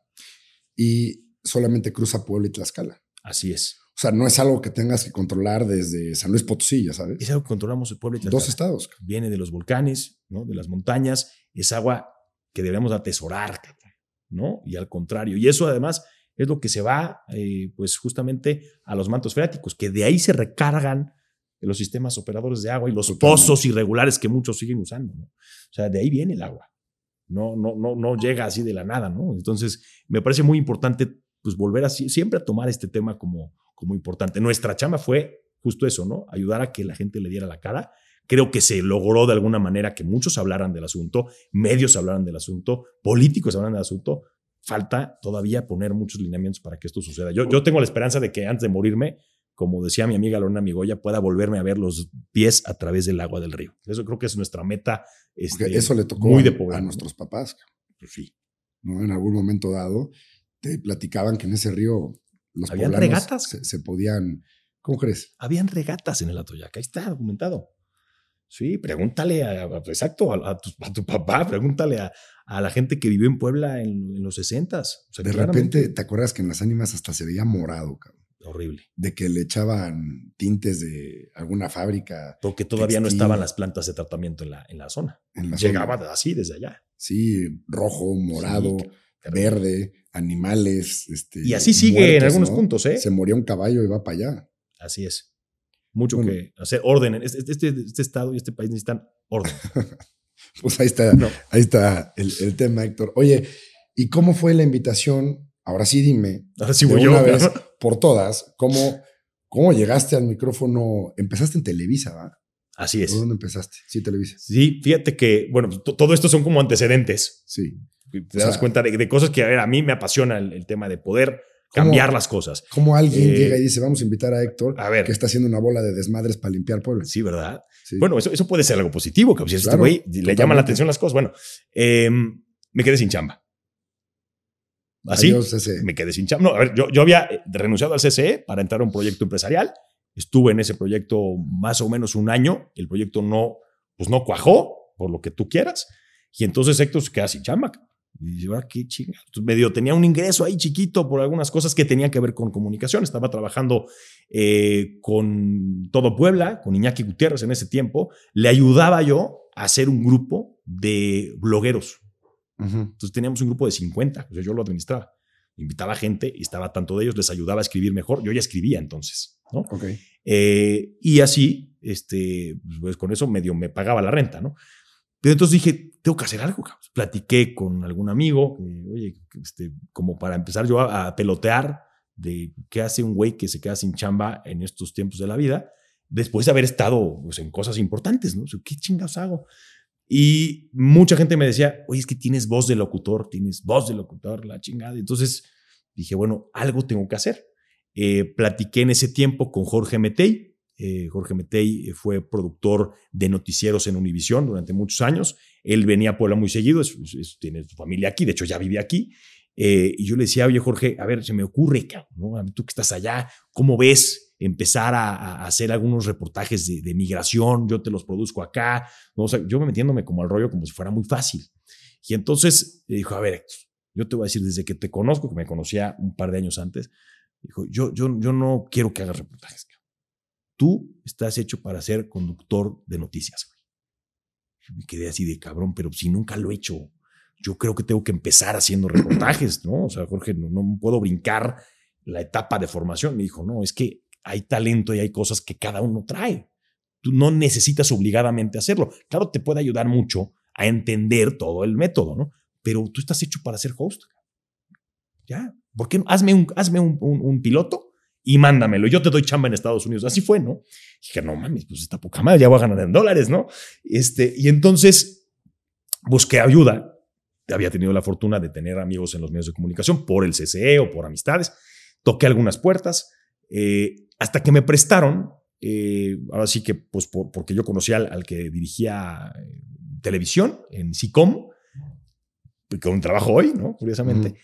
y solamente cruza Puebla y Tlaxcala. Así es. O sea, no es algo que tengas que controlar desde San Luis Potosí, ya sabes. Es algo que controlamos el pueblo y Tlaxcala. Dos estados. Viene de los volcanes, ¿no? de las montañas, es agua que debemos atesorar, ¿no? Y al contrario. Y eso además es lo que se va, eh, pues justamente a los mantos freáticos, que de ahí se recargan los sistemas operadores de agua y los pozos irregulares que muchos siguen usando. ¿no? O sea, de ahí viene el agua. No, no, no, no llega así de la nada, ¿no? Entonces, me parece muy importante pues volver así, siempre a tomar este tema como, como importante. Nuestra chama fue justo eso, ¿no? Ayudar a que la gente le diera la cara. Creo que se logró de alguna manera que muchos hablaran del asunto, medios hablaran del asunto, políticos hablaran del asunto. Falta todavía poner muchos lineamientos para que esto suceda. Yo, yo tengo la esperanza de que antes de morirme como decía mi amiga Lorena Migoya, pueda volverme a ver los pies a través del agua del río. Eso creo que es nuestra meta. Este, eso le tocó muy de a, nuestros papás. Pues sí. ¿no? En algún momento dado, te platicaban que en ese río los Habían regatas. Se, podían. ¿Cómo crees? Habían regatas en el Atoyac. Ahí está documentado. Sí, pregúntale a, exacto, a, tu, papá, pregúntale a, la gente que vivió en Puebla en, los 60 de repente, ¿te acuerdas que en las ánimas hasta se veía morado, cabrón? Horrible. De que le echaban tintes de alguna fábrica. Porque todavía no estaban las plantas de tratamiento en la, en la zona. Llegaba así desde allá. Sí, rojo, morado, verde, animales. Este, y así sigue en algunos puntos, ¿eh? Se moría un caballo y va para allá. Así es. Mucho que hacer orden. Este, este, este, estado y este país necesitan orden. pues ahí está, ahí está el, el tema, Héctor. Oye, ¿y cómo fue la invitación Ahora sí dime, Ahora sí voy una vez por todas, ¿cómo, ¿cómo llegaste al micrófono? Empezaste en Televisa, ¿va? Así es. ¿Por dónde empezaste? Sí, Televisa. Sí, fíjate que, bueno, todo esto son como antecedentes. Sí. Te das cuenta de, cosas que, a ver, a mí me apasiona el, tema de poder cambiar las cosas. Como alguien eh, llega y dice, vamos a invitar a Héctor, a ver, que está haciendo una bola de desmadres para limpiar pueblo. Sí, ¿verdad? Bueno, eso, eso puede ser algo positivo, que si este güey le llaman la atención las cosas. Bueno, em, me quedé sin chamba. Así me quedé sin chamba. No, a ver, yo, yo había renunciado al CCE para entrar a un proyecto empresarial Estuve en ese proyecto más o menos un año. El proyecto no, pues no cuajó, por lo que tú quieras. Y entonces Héctor se queda sin chamba. Y yo, qué chinga. Medio tenía un ingreso ahí chiquito por algunas cosas que tenían que ver con comunicación. Estaba trabajando eh, con todo Puebla, con Iñaki Gutiérrez en ese tiempo. Le ayudaba yo a hacer un grupo de blogueros. Entonces teníamos un grupo de 50, o yo lo administraba. Invitaba gente y estaba tanto de ellos, les ayudaba a escribir mejor. Yo ya escribía entonces, ¿no? Ok. Eh, y así, este, pues con eso medio me pagaba la renta, ¿no? Pero entonces dije, tengo que hacer algo. cabrón. Platiqué con algún amigo, que, oye, este, como para empezar yo a, a pelotear de qué hace un güey que se queda sin chamba en estos tiempos de la vida, después de haber estado pues, en cosas importantes, ¿no? O sea, ¿Qué chingados hago? Y mucha gente me decía, oye, es que tienes voz de locutor, tienes voz de locutor, la chingada. Entonces dije, bueno, algo tengo que hacer. Eh, platiqué en ese tiempo con Jorge Metey. Eh, Jorge Metey fue productor de noticieros en Univisión durante muchos años. Él venía a Puebla muy seguido, es- es- tiene su familia aquí, de hecho ya vive aquí. Eh, y yo le decía, oye Jorge, a ver, se me ocurre, cabrón, ¿no? Tú que estás allá, ¿cómo ves empezar a, a hacer algunos reportajes de, de migración? Yo te los produzco acá. ¿no? O sea, yo me metiéndome como al rollo como si fuera muy fácil. Y entonces dijo, a ver, yo te voy a decir, desde que te conozco, que me conocía un par de años antes, dijo, yo, yo, yo no quiero que hagas reportajes. Tú estás hecho para ser conductor de noticias. güey". Me quedé así de cabrón, pero si nunca lo he hecho, yo creo que tengo que empezar haciendo reportajes, ¿no? O sea, Jorge, no, no puedo brincar la etapa de formación. Me dijo, no, es que hay talento y hay cosas que cada uno trae. Tú no necesitas obligadamente hacerlo. Claro, te puede ayudar mucho a entender todo el método, ¿no? Pero tú estás hecho para ser host. Ya, ¿por qué? Hazme un, hazme un, piloto y mándamelo. Yo te doy chamba en Estados Unidos. Así fue, ¿no? dije, no mames, pues está poca madre, ya voy a ganar en dólares, ¿no? Este, y entonces busqué ayuda. Había tenido la fortuna de tener amigos en los medios de comunicación por el CCE o por amistades. Toqué algunas puertas eh, hasta que me prestaron. eh, ahora sí que, pues, por- porque yo conocía al, al que dirigía eh, televisión en SICOM, con un trabajo hoy, ¿no? Curiosamente,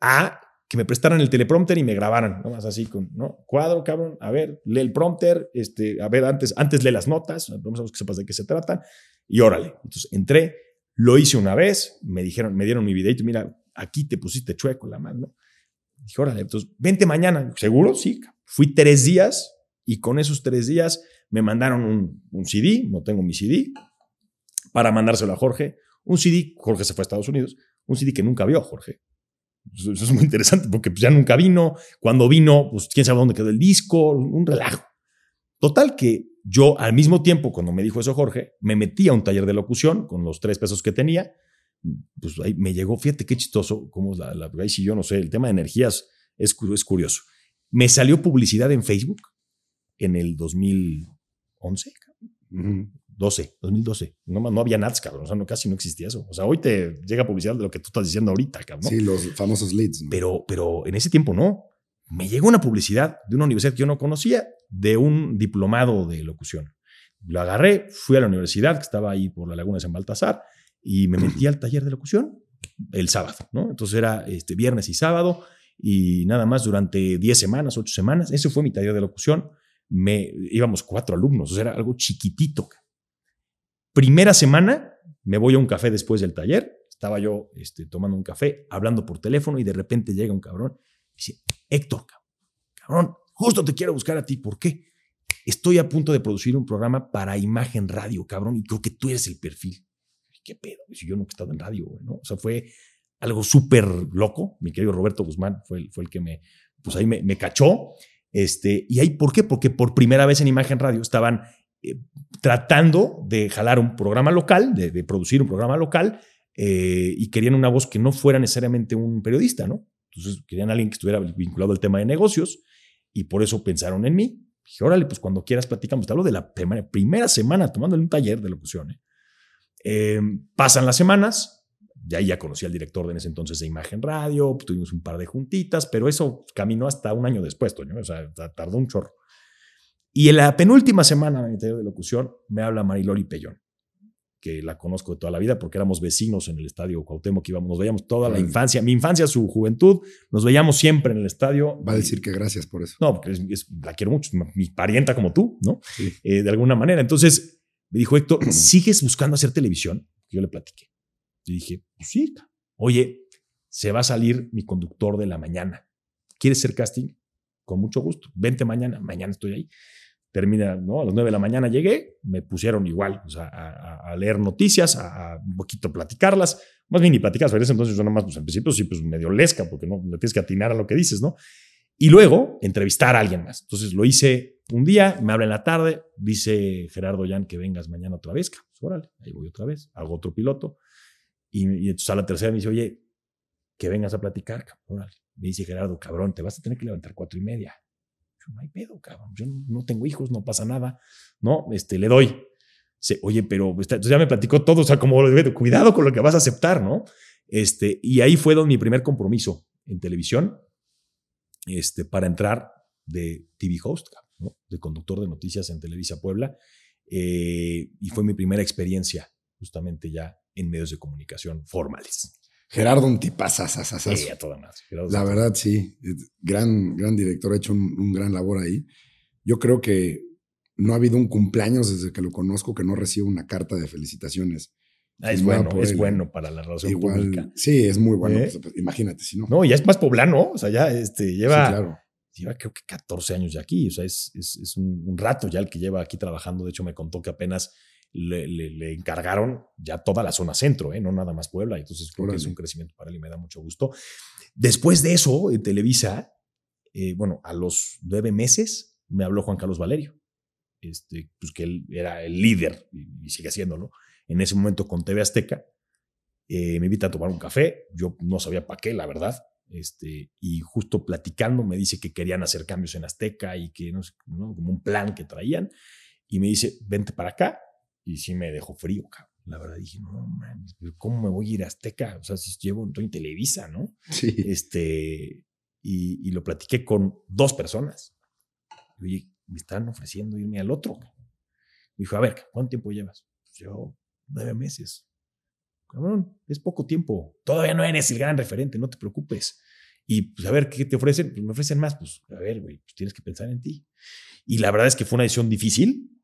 a que me prestaran el teleprompter y me grabaran, ¿no? Más así con, ¿no? Cuadro, cabrón, a ver, lee el prompter, este, a ver, antes, antes lee las notas, vamos a que sepas de qué se tratan, y órale. Entonces entré, lo hice una vez, me dijeron, me dieron mi videito, mira, aquí te pusiste chueco la mano. Dije, órale, entonces, vente mañana. ¿Seguro? Sí. Fui tres días y con esos tres días me mandaron un, CD, no tengo mi CD, para mandárselo a Jorge. Un CD, Jorge se fue a Estados Unidos, un CD que nunca vio Jorge. Eso, es muy interesante porque pues, ya nunca vino. Cuando vino, pues quién sabe dónde quedó el disco, un relajo. Total que yo al mismo tiempo, cuando me dijo eso Jorge, me metí a un taller de locución con los tres pesos que tenía. Pues ahí me llegó, fíjate qué chistoso, cómo es la, la, ahí sí yo no sé, el tema de energías es, es curioso. Me salió publicidad en Facebook en el 2011, Ujú. 12, 2012. No, no había nada, cabrón. O sea, no, casi no existía eso. O sea, hoy te llega publicidad de lo que tú estás diciendo ahorita, cabrón. Sí, los famosos leads. ¿no? Pero, pero en ese tiempo no. Me llegó una publicidad de una universidad que yo no conocía, de un diplomado de locución. Lo agarré, fui a la universidad, que estaba ahí por la Laguna de San Baltasar, y me metí al taller de locución el sábado, ¿no? Entonces era este, viernes y sábado, y nada más durante 10 semanas, 8 semanas. Ese fue mi taller de locución. Me, íbamos cuatro alumnos, o sea, era algo chiquitito. Primera semana, me voy a un café después del taller. Estaba yo este, tomando un café, hablando por teléfono, y de repente llega un cabrón y dice: Héctor, cabrón, justo te quiero buscar a ti. ¿Por qué? Estoy a punto de producir un programa para imagen radio, cabrón, y creo que tú eres el perfil. ¿Qué pedo? Si yo nunca he estado en radio, ¿no? O sea, fue algo súper loco. Mi querido Roberto Guzmán fue el, fue el que me, pues ahí me, cachó. Este, y ahí, ¿por qué? Porque por primera vez en Imagen Radio estaban eh, tratando de jalar un programa local, de, producir un programa local, eh, y querían una voz que no fuera necesariamente un periodista, ¿no? Entonces querían a alguien que estuviera vinculado al tema de negocios, y por eso pensaron en mí. Dije, órale, pues cuando quieras platicamos. Te hablo de la primera, primera semana tomando un taller de locución. ¿eh? Eh, pasan las semanas, ya ya conocí al director de en ese entonces de Imagen Radio, tuvimos un par de juntitas, pero eso caminó hasta un año después, Toño, o sea, tardó un chorro. Y en la penúltima semana de mi taller de locución me habla Mariloli Pellón. que la conozco de toda la vida porque éramos vecinos en el estadio Cuauhtémoc, que íbamos, nos veíamos toda la infancia, mi infancia, su juventud, nos veíamos siempre en el estadio. Va a decir que gracias por eso. No, porque la quiero mucho, mi parienta como tú, ¿no? Eh, de alguna manera. Entonces me dijo Héctor, ¿sigues buscando hacer televisión? Yo le platiqué. Y dije, pues sí, oye, se va a salir mi conductor de la mañana. ¿Quieres hacer casting? Con mucho gusto. Vente mañana, mañana estoy ahí termina, ¿no? A las 9 de la mañana llegué, me pusieron igual a, leer noticias, a, un poquito platicarlas, más bien ni platicar, pero ese entonces yo nomás, pues en principio sí, pues medio lesca, porque no tienes que atinar a lo que dices, ¿no? Y luego entrevistar a alguien más. Entonces lo hice un día, me habla en la tarde, dice Gerardo Yan que vengas mañana otra vez, pues, órale, ahí voy otra vez, hago otro piloto. Y, y entonces a la tercera me dice, oye, que vengas a platicar, órale. Me dice Gerardo, cabrón, te vas a tener que levantar cuatro y media no hay pedo, cabrón. Yo no tengo hijos, no pasa nada. No, este, le doy. Oye, pero entonces ya me platicó todo, o sea, como cuidado con lo que vas a aceptar, ¿no? Este, y ahí fue donde mi primer compromiso en televisión, este, para entrar de TV host, ¿no? de conductor de noticias en Televisa Puebla, eh, y fue mi primera experiencia justamente ya en medios de comunicación formales. Gerardo, un. Sí. La verdad, sí. Gran, gran director, ha hecho un, gran labor ahí. Yo creo que no ha habido un cumpleaños desde que lo conozco que no reciba una carta de felicitaciones. Ah, es bueno, es bueno para la relación Igual, pública. Sí, es muy bueno. ¿Eh? Pues, imagínate si no. No, ya es más poblano, o sea, ya este, lleva, sí, claro. lleva creo que 14 años de aquí, o sea, es, es, un, un, rato ya el que lleva aquí trabajando. De hecho, me contó que apenas le, encargaron ya toda la zona centro, ¿eh? no nada más Puebla. Entonces creo que es un crecimiento para él y me da mucho gusto. Después de eso, en Televisa, eh, bueno, a los nueve meses me habló Juan Carlos Valerio, este, pues que él era el líder y, sigue haciéndolo. En ese momento con TV Azteca, eh, me invita a tomar un café. Yo no sabía para qué, la verdad. Este, y justo platicando me dice que querían hacer cambios en Azteca y que no sé, como un plan que traían. Y me dice, vente para acá y sí me dejó frío, cabrón. La verdad dije, no, man, ¿cómo me voy a ir a Azteca? O sea, si llevo, estoy en Televisa, ¿no? Sí. Este, y, lo platiqué con dos personas. Oye, me están ofreciendo irme al otro. Me dijo, a ver, ¿cuánto tiempo llevas? Pues yo, nueve meses. Cabrón, es poco tiempo. Todavía no eres el gran referente, no te preocupes. Y pues a ver, ¿qué te ofrecen? Pues me ofrecen más. Pues a ver, güey, pues tienes que pensar en ti. Y la verdad es que fue una decisión difícil,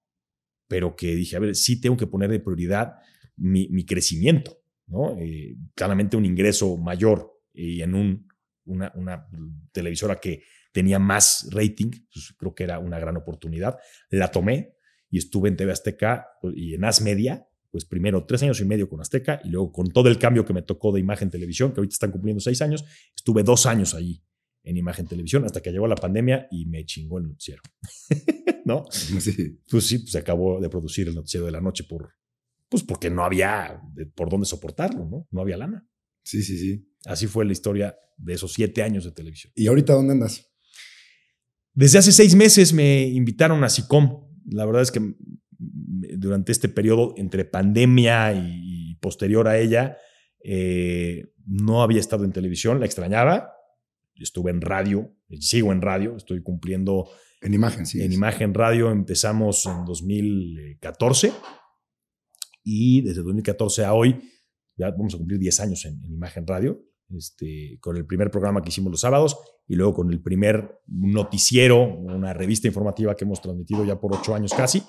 pero que dije, a ver, sí tengo que poner de prioridad mi, mi crecimiento, ¿no? Eh, claramente un ingreso mayor y en un, una, una, televisora que tenía más rating, pues creo que era una gran oportunidad. La tomé y estuve en TV Azteca pues, y en As Media, pues primero tres años y medio con Azteca y luego con todo el cambio que me tocó de imagen televisión, que ahorita están cumpliendo seis años, estuve dos años allí en imagen televisión hasta que llegó la pandemia y me chingó el noticiero. ¿No? Sí. Pues sí, pues se acabó de producir el noticiero de la noche por, pues porque no había por dónde soportarlo, ¿no? No había lana. Sí, sí, sí. Así fue la historia de esos siete años de televisión. ¿Y ahorita dónde andas? Desde hace seis meses me invitaron a SICOM. La verdad es que durante este periodo entre pandemia y posterior a ella, eh, no había estado en televisión, la extrañaba, estuve en radio, sigo en radio, estoy cumpliendo... En imagen, sí. En imagen radio empezamos en 2014 y desde 2014 a hoy ya vamos a cumplir 10 años en, imagen radio, este, con el primer programa que hicimos los sábados y luego con el primer noticiero, una revista informativa que hemos transmitido ya por 8 años casi.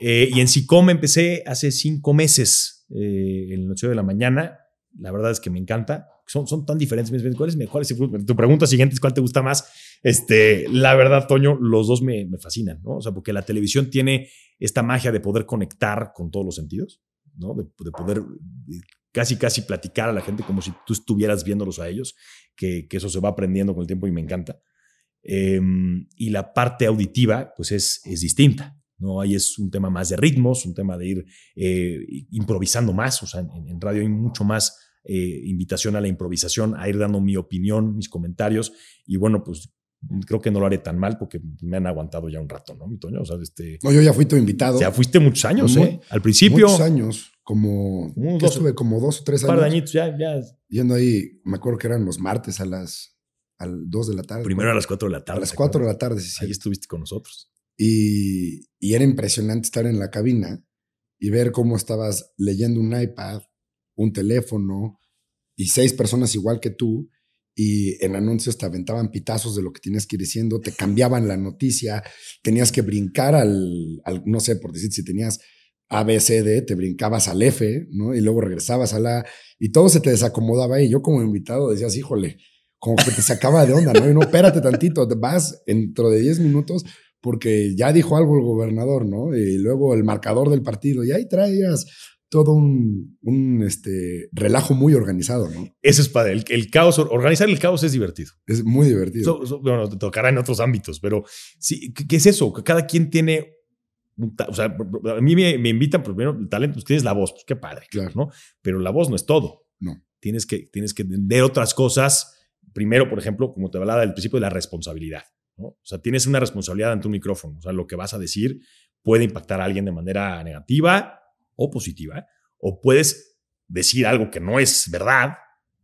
Eh, y en SICOM empecé hace 5 meses, eh, en el noticiero de la mañana. La verdad es que me encanta son, son tan diferentes. ¿Cuál es, es, tu pregunta siguiente es cuál te gusta más. Este, la verdad, Toño, los dos me, me fascinan, ¿no? O sea, porque la televisión tiene esta magia de poder conectar con todos los sentidos, ¿no? De, poder casi, casi platicar a la gente como si tú estuvieras viéndolos a ellos, que, que eso se va aprendiendo con el tiempo y me encanta. Em, y la parte auditiva, pues es, es distinta. ¿No? Ahí es un tema más de ritmos, un tema de ir eh, improvisando más, o sea, en, en, radio hay mucho más eh, invitación a la improvisación, a ir dando mi opinión, mis comentarios. Y bueno, pues creo que no lo haré tan mal porque me han aguantado ya un rato, ¿no, mi Toño? O sea, este, no, yo ya fui tu invitado. Ya fuiste muchos años, ¿eh? Al principio. Muchos años, como. dos, estuve como dos o tres años. Un par de añitos, ya, ya. Yendo ahí, me acuerdo que eran los martes a las al 2 de la tarde. Primero a las 4 de la tarde. A las 4 de la tarde, sí. Ahí estuviste con nosotros. Y, era impresionante estar en la cabina y ver cómo estabas leyendo un iPad, un teléfono y seis personas igual que tú y en anuncios te aventaban pitazos de lo que tienes que ir diciendo, te cambiaban la noticia, tenías que brincar al, no sé, por decir, si tenías ABCD, te brincabas al F, ¿no? Y luego regresabas a la... Y todo se te desacomodaba y yo como invitado decías, híjole, como que te sacaba de onda, ¿no? Y no, espérate tantito, vas dentro de 10 minutos porque ya dijo algo el gobernador, ¿no? Y luego el marcador del partido, y ahí traías todo un, un este, relajo muy organizado, ¿no? Eso es padre. El, caos, organizar el caos es divertido. Es muy divertido. bueno, te tocará en otros ámbitos, pero sí, ¿qué, es eso? Cada quien tiene. O sea, a mí me, invitan primero el talento, pues tienes la voz, pues qué padre, claro, ¿no? Pero la voz no es todo. No. Tienes que, tienes que entender otras cosas. Primero, por ejemplo, como te hablaba del principio de la responsabilidad. ¿No? O sea, tienes una responsabilidad ante un micrófono. O sea, lo que vas a decir puede impactar a alguien de manera negativa o positiva, o puedes decir algo que no es verdad,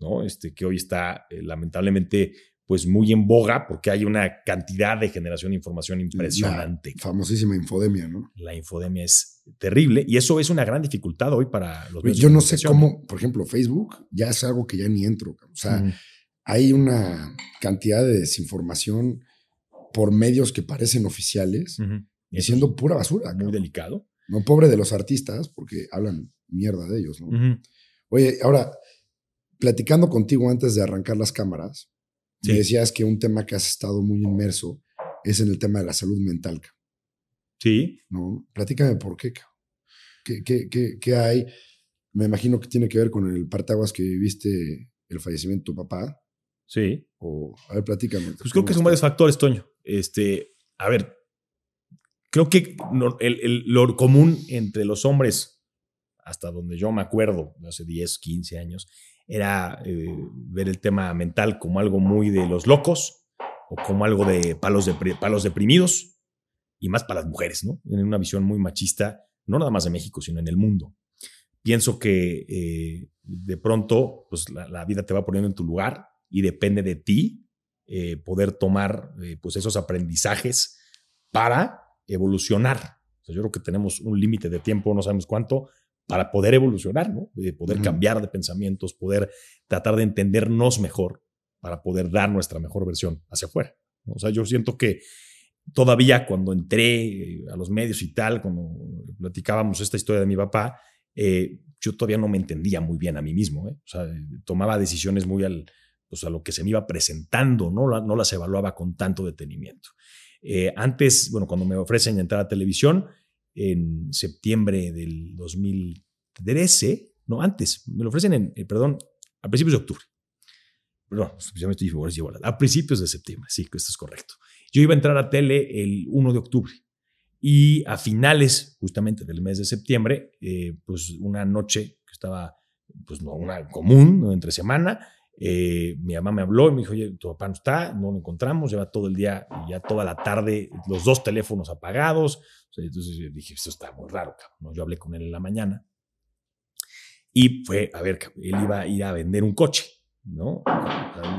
¿no? Este, que hoy está eh, lamentablemente pues muy en boga porque hay una cantidad de generación de información impresionante. La famosísima infodemia, ¿no? La infodemia es terrible y eso es una gran dificultad hoy para los medios. Yo no sé cómo, por ejemplo, Facebook ya es algo que ya ni entro. O sea, hay una cantidad de desinformación por medios que parecen oficiales y siendo pura basura. Muy delicado. No, pobre de los artistas, porque hablan mierda de ellos, ¿no? Oye, ahora, platicando contigo antes de arrancar las cámaras, me decías que un tema que has estado muy inmerso es en el tema de la salud mental. Sí. ¿No? Platícame por qué. ¿Qué, qué, qué, qué hay? Me imagino que tiene que ver con el partaguas que viviste el fallecimiento de tu papá. Sí. O, a ver, platícame. Pues creo que son varios factores, Toño. Este, a ver, creo que el, lo común entre los hombres, hasta donde yo me acuerdo, hace 10, 15 años, era eh, ver el tema mental como algo muy de los locos o como algo de palos, de palos deprimidos y más para las mujeres, ¿no? En una visión muy machista, no nada más de México, sino en el mundo. Pienso que eh, de pronto pues, la, vida te va poniendo en tu lugar y depende de ti eh, poder tomar pues esos aprendizajes para evolucionar. yo creo que tenemos un límite de tiempo, no sabemos cuánto, para poder evolucionar, ¿no? De poder cambiar de pensamientos, poder tratar de entendernos mejor para poder dar nuestra mejor versión hacia afuera. O sea, yo siento que todavía cuando entré eh, a los medios y tal, cuando platicábamos esta historia de mi papá, eh, yo todavía no me entendía muy bien a mí mismo. ¿eh? O sea, tomaba decisiones muy al, pues a lo que se me iba presentando, ¿no? no las evaluaba con tanto detenimiento. Eh, antes, bueno, cuando me ofrecen entrar a televisión, en septiembre del 2013, no, antes, me lo ofrecen en, eh, perdón, a principios de octubre. Perdón, a principios de septiembre, sí, esto es correcto. Yo iba a entrar a tele el 1 de octubre y a finales justamente del mes de septiembre, eh, pues una noche que estaba, pues no, una común, entre semana, eh, mi mamá me habló y me dijo, oye, tu papá no está, no lo encontramos, lleva todo el día y ya toda la tarde los dos teléfonos apagados. entonces dije, esto está muy raro, cabrón. Yo hablé con él en la mañana y fue, a ver, él iba a ir a vender un coche, ¿no?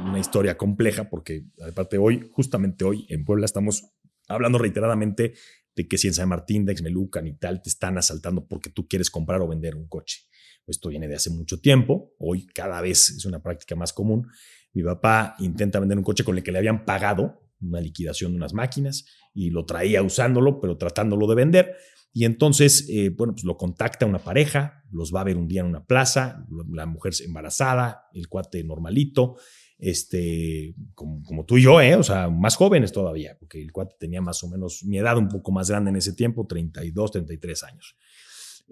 Una historia compleja porque, aparte, hoy, justamente hoy, en Puebla estamos hablando reiteradamente de que si en San Martín, de y tal, te están asaltando porque tú quieres comprar o vender un coche. Esto viene de hace mucho tiempo, hoy cada vez es una práctica más común. Mi papá intenta vender un coche con el que le habían pagado una liquidación de unas máquinas y lo traía usándolo, pero tratándolo de vender. Y entonces, eh, bueno, pues lo contacta una pareja, los va a ver un día en una plaza, la mujer embarazada, el cuate normalito, este, como, como, tú y yo, ¿eh? o sea, más jóvenes todavía, porque el cuate tenía más o menos mi edad, un poco más grande en ese tiempo, 32, 33 años.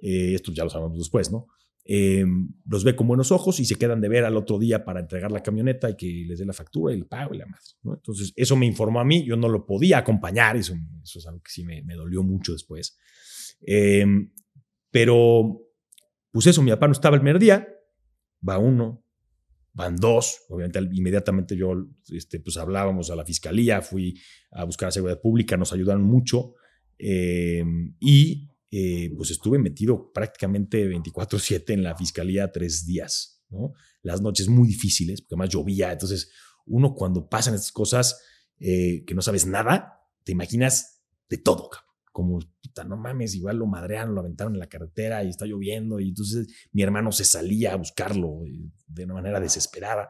Eh, esto ya lo sabemos después, ¿no? Em, los ve con buenos ojos y se quedan de ver al otro día para entregar la camioneta y que les dé la factura y el pago y la más. ¿no? Entonces, eso me informó a mí, yo no lo podía acompañar, eso, eso es algo que sí me, me dolió mucho después. Em, pero, pues eso, mi papá no estaba el primer día, va uno, van dos, obviamente inmediatamente yo, este, pues hablábamos a la fiscalía, fui a buscar a seguridad pública, nos ayudaron mucho em, y eh, pues estuve metido prácticamente 24/7 en la fiscalía tres días, ¿no? Las noches muy difíciles, porque además llovía, entonces uno cuando pasan estas cosas eh, que no sabes nada, te imaginas de todo, como, puta, no mames, igual lo madrearon, lo aventaron en la carretera y está lloviendo. Y entonces mi hermano se salía a buscarlo eh, de una manera desesperada.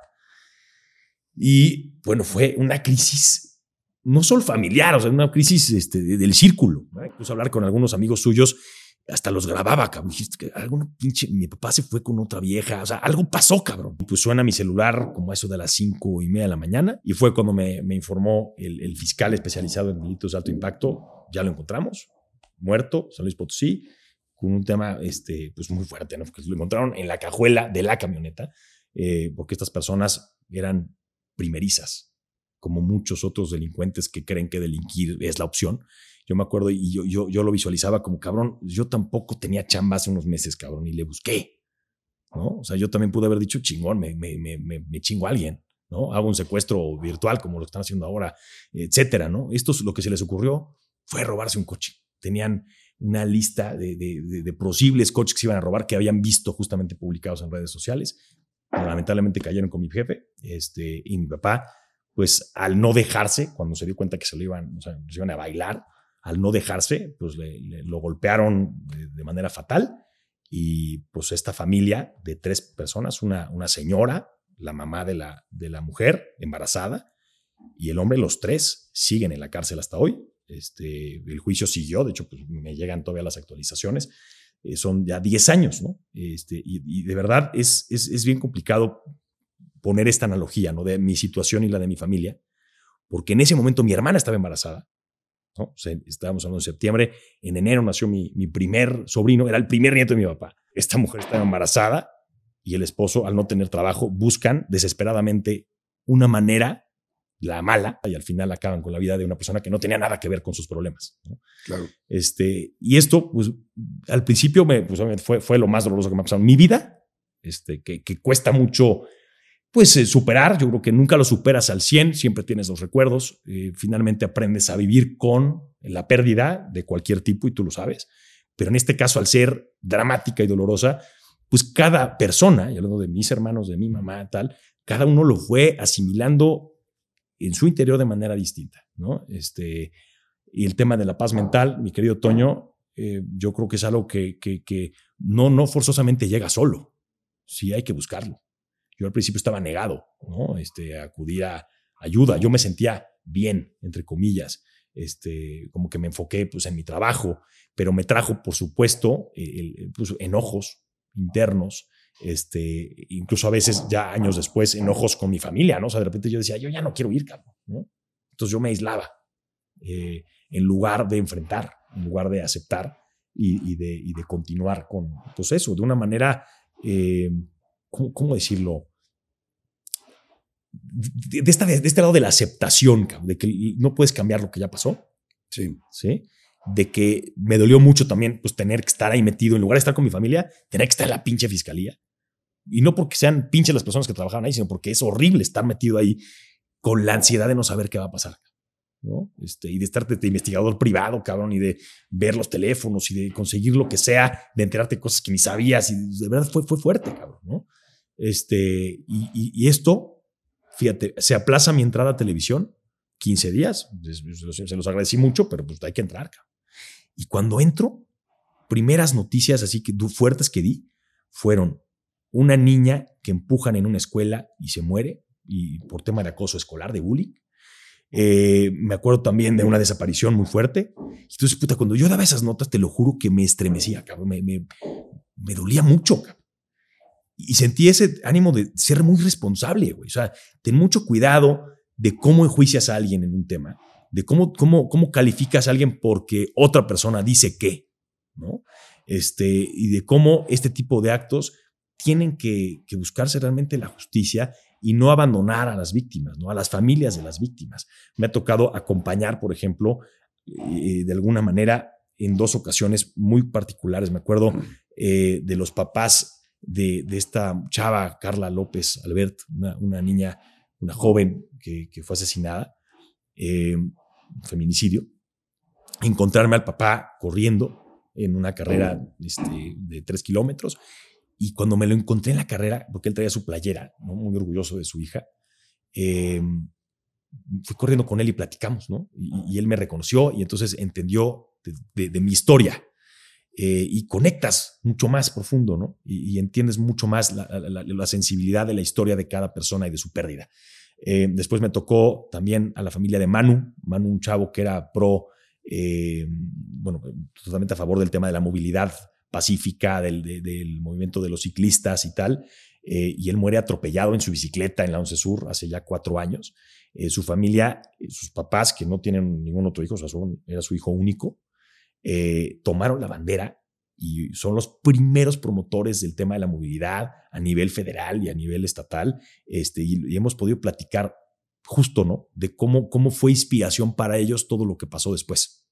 Y bueno, fue una crisis no solo familiar, o sea, una crisis este, del círculo. ¿no? Incluso hablar con algunos amigos suyos hasta los grababa, cabrón. Dijiste alguna pinche, mi papá se fue con otra vieja, o sea, algo pasó, cabrón. Pues suena mi celular como eso de las cinco y media de la mañana y fue cuando me, me informó el, el, fiscal especializado en delitos de alto impacto, ya lo encontramos, muerto, San Luis Potosí, con un tema este, pues muy fuerte, ¿no? Porque lo encontraron en la cajuela de la camioneta, eh, porque estas personas eran primerizas, como muchos otros delincuentes que creen que delinquir es la opción yo me acuerdo y yo, yo, yo lo visualizaba como, cabrón, yo tampoco tenía chamba hace unos meses, cabrón, y le busqué. ¿no? O sea, yo también pude haber dicho, chingón, me, me, me, me chingo a alguien, ¿no? Hago un secuestro virtual como lo están haciendo ahora, etcétera, ¿no? Esto es lo que se les ocurrió fue robarse un coche. Tenían una lista de, de, posibles coches que se iban a robar que habían visto justamente publicados en redes sociales. Lamentablemente cayeron con mi jefe este, y mi papá, pues al no dejarse, cuando se dio cuenta que se lo iban, se iban a bailar, al no dejarse, pues le, lo golpearon de, de, manera fatal y pues esta familia de tres personas, una, una señora, la mamá de la, de la mujer embarazada y el hombre, los tres siguen en la cárcel hasta hoy. Este, el juicio siguió, de hecho, pues me llegan todavía las actualizaciones. Eh, son ya 10 años, ¿no? Este, y, y, de verdad es, es, es bien complicado poner esta analogía, ¿no? De mi situación y la de mi familia, porque en ese momento mi hermana estaba embarazada ¿no? O sea, estábamos hablando de septiembre, en enero nació mi, mi, primer sobrino, era el primer nieto de mi papá. Esta mujer estaba embarazada y el esposo, al no tener trabajo, buscan desesperadamente una manera, la mala, y al final acaban con la vida de una persona que no tenía nada que ver con sus problemas. ¿no? Claro. Este, y esto, pues, al principio me, pues, fue, fue lo más doloroso que me ha pasado en mi vida, este, que, que cuesta mucho pues eh, superar, yo creo que nunca lo superas al 100, siempre tienes los recuerdos, eh, finalmente aprendes a vivir con la pérdida de cualquier tipo y tú lo sabes, pero en este caso al ser dramática y dolorosa, pues cada persona, y hablando de mis hermanos, de mi mamá, tal, cada uno lo fue asimilando en su interior de manera distinta, ¿no? Este, y el tema de la paz mental, mi querido Toño, eh, yo creo que es algo que, que, que no, no forzosamente llega solo, sí hay que buscarlo. Yo al principio estaba negado, ¿no? Este, a acudir a ayuda. Yo me sentía bien, entre comillas. Este, como que me enfoqué pues, en mi trabajo, pero me trajo, por supuesto, el, el, pues, enojos internos, este, incluso a veces ya años después, enojos con mi familia, ¿no? O sea, de repente yo decía, yo ya no quiero ir, cabrón, ¿no? Entonces yo me aislaba, eh, en lugar de enfrentar, en lugar de aceptar y, de, continuar con, pues eso, de una manera eh, ¿cómo, cómo decirlo? De, de, esta, de, este lado de la aceptación, de que no puedes cambiar lo que ya pasó. Sí. ¿Sí? De que me dolió mucho también pues, tener que estar ahí metido, en lugar de estar con mi familia, tener que estar en la pinche fiscalía. Y no porque sean pinches las personas que trabajaban ahí, sino porque es horrible estar metido ahí con la ansiedad de no saber qué va a pasar. ¿no? Este, y de estar de, de, investigador privado, cabrón, y de ver los teléfonos y de conseguir lo que sea, de enterarte de cosas que ni sabías. Y de verdad fue, fue fuerte, cabrón, ¿no? Este, y, esto, fíjate, se aplaza mi entrada a televisión 15 días. Se los agradecí mucho, pero pues hay que entrar. Y cuando entro, primeras noticias así que fuertes que di fueron una niña que empujan en una escuela y se muere y por tema de acoso escolar, de bullying. Eh, me acuerdo también de una desaparición muy fuerte. Entonces, puta, cuando yo daba esas notas, te lo juro que me estremecía, cabrón. Me, me, dolía mucho, y sentí ese ánimo de ser muy responsable, güey. O sea, ten mucho cuidado de cómo enjuicias a alguien en un tema, de cómo, cómo, cómo calificas a alguien porque otra persona dice qué, ¿no? Este, y de cómo este tipo de actos tienen que, que buscarse realmente la justicia y no abandonar a las víctimas, ¿no? A las familias de las víctimas. Me ha tocado acompañar, por ejemplo, eh, de alguna manera en dos ocasiones muy particulares. Me acuerdo eh, de los papás de, esta chava, Carla López Albert, una, una niña, una joven que, fue asesinada, eh, feminicidio, encontrarme al papá corriendo en una carrera este, de tres kilómetros. Y cuando me lo encontré en la carrera, porque él traía su playera, muy orgulloso de su hija, eh, fui corriendo con él y platicamos, ¿no? Y, él me reconoció y entonces entendió de, mi historia. Eh, y conectas mucho más profundo, ¿no? Y, entiendes mucho más la, sensibilidad de la historia de cada persona y de su pérdida. Eh, después me tocó también a la familia de Manu, Manu, un chavo que era pro, eh, bueno, totalmente a favor del tema de la movilidad pacífica, del, del movimiento de los ciclistas y tal. y él muere atropellado en su bicicleta en la Once Sur hace ya cuatro años. su familia, sus papás, que no tienen ningún otro hijo, o sea, era su hijo único, eh, tomaron la bandera y son los primeros promotores del tema de la movilidad a nivel federal y a nivel estatal. Este, y, hemos podido platicar justo, ¿no? De cómo, cómo fue inspiración para ellos todo lo que pasó después.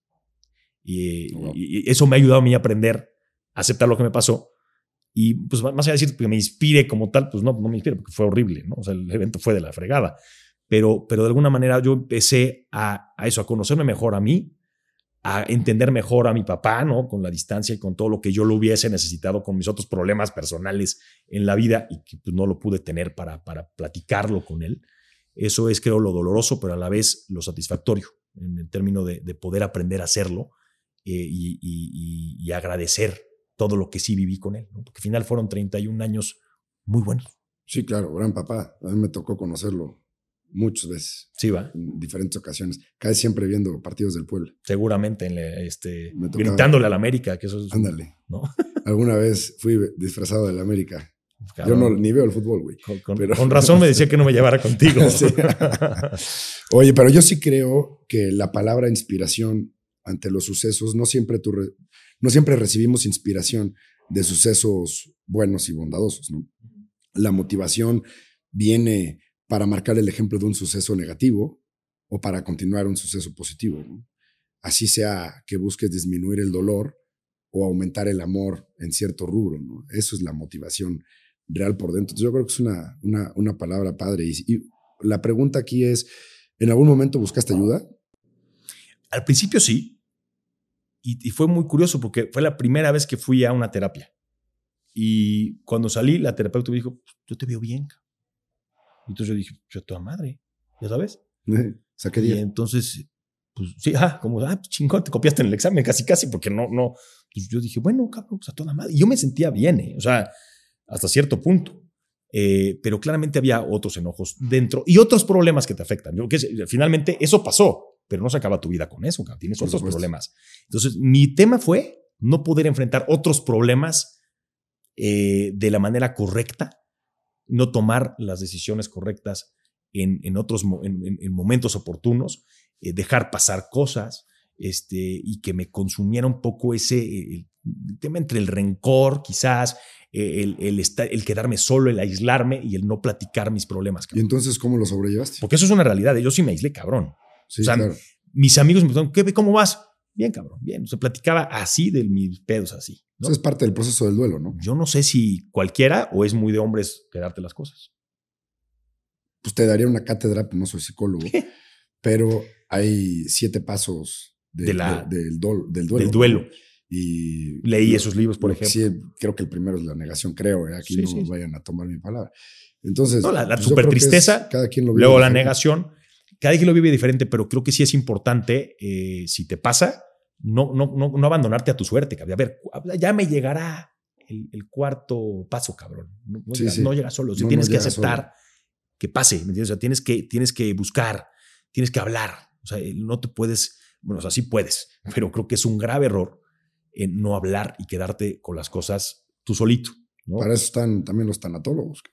Y, eso me ha ayudado a mí a aprender, a aceptar lo que me pasó. Y pues más allá de decir que me inspire como tal, pues no, no me inspire porque fue horrible, ¿no? O sea, el evento fue de la fregada. Pero, pero de alguna manera yo empecé a, a eso, a conocerme mejor a mí, a entender mejor a mi papá, ¿no? Con la distancia y con todo lo que yo lo hubiese necesitado con mis otros problemas personales en la vida y que pues, no lo pude tener para, para platicarlo con él. Eso es, creo, lo doloroso, pero a la vez lo satisfactorio en el término de, poder aprender a hacerlo eh, y, agradecer todo lo que sí viví con él, porque al final fueron 31 años muy buenos. Sí, claro, gran papá. A mí me tocó conocerlo muchas veces. Sí, va. En diferentes ocasiones. Casi siempre viendo partidos del pueblo. Seguramente, en este, gritándole al América, que eso es. Ándale. ¿no? Alguna vez fui disfrazado del América. Yo no, ni veo el fútbol, güey. Con, razón me decía que no me llevara contigo. Oye, pero yo sí creo que la palabra inspiración ante los sucesos, no siempre, tú no siempre recibimos inspiración de sucesos buenos y bondadosos, ¿no? La motivación viene para marcar el ejemplo de un suceso negativo o para continuar un suceso positivo. Así sea que busques disminuir el dolor o aumentar el amor en cierto rubro. ¿no? Eso es la motivación real por dentro. Entonces yo creo que es una, una, una palabra padre. Y, la pregunta aquí es, ¿en algún momento buscaste ayuda? Al principio sí. Y, y fue muy curioso porque fue la primera vez que fui a una terapia. Y cuando salí, la terapeuta me dijo, yo te veo bien. Entonces yo dije, yo toda madre, ya sabes. Saqué Y entonces, pues sí, ah, como, ah, pues, chingón, te copiaste en el examen casi, casi, porque no, no. Pues yo dije, bueno, cabrón, pues a toda madre. Y yo me sentía bien, ¿eh? o sea, hasta cierto punto. Eh, pero claramente había otros enojos dentro y otros problemas que te afectan. Yo, que finalmente eso pasó, pero no se acaba tu vida con eso, cabrón. tienes otros problemas. Entonces, mi tema fue no poder enfrentar otros problemas eh, de la manera correcta no tomar las decisiones correctas en, en otros en, momentos oportunos, eh, dejar pasar cosas este, y que me consumiera un poco ese el, tema entre el rencor, quizás, eh, el, el, estar, el quedarme solo, el aislarme y el no platicar mis problemas. ¿Y entonces cómo lo sobrellevaste? Porque eso es una realidad. Yo sí me aislé, cabrón. o sea, mis amigos me preguntaron, ¿cómo vas? Bien, cabrón, bien. Se platicaba así de mis pedos, así. Eso es parte del proceso del duelo, ¿no? Yo no sé si cualquiera o es muy de hombres quedarte las cosas. Pues te daría una cátedra, pues no soy psicólogo, pero hay siete pasos del, del, duelo. Del duelo. Y leí esos libros, por ejemplo. Sí, creo que el primero es la negación, creo. ¿eh? Aquí no vayan a tomar mi palabra. Entonces, la, pues super tristeza, cada quien lo luego la negación cada quien lo vive diferente, pero creo que sí es importante, eh, si te pasa, no, no, no, no, abandonarte a tu suerte. A ver, ya me llegará el, cuarto paso, cabrón. No, llega, solo. tienes que aceptar que pase, ¿me entiendes? O sea, tienes que, tienes que buscar, tienes que hablar. O sea, no te puedes, bueno, o sea, sí puedes, pero creo que es un grave error en no hablar y quedarte con las cosas tú solito. Para eso están también los tanatólogos.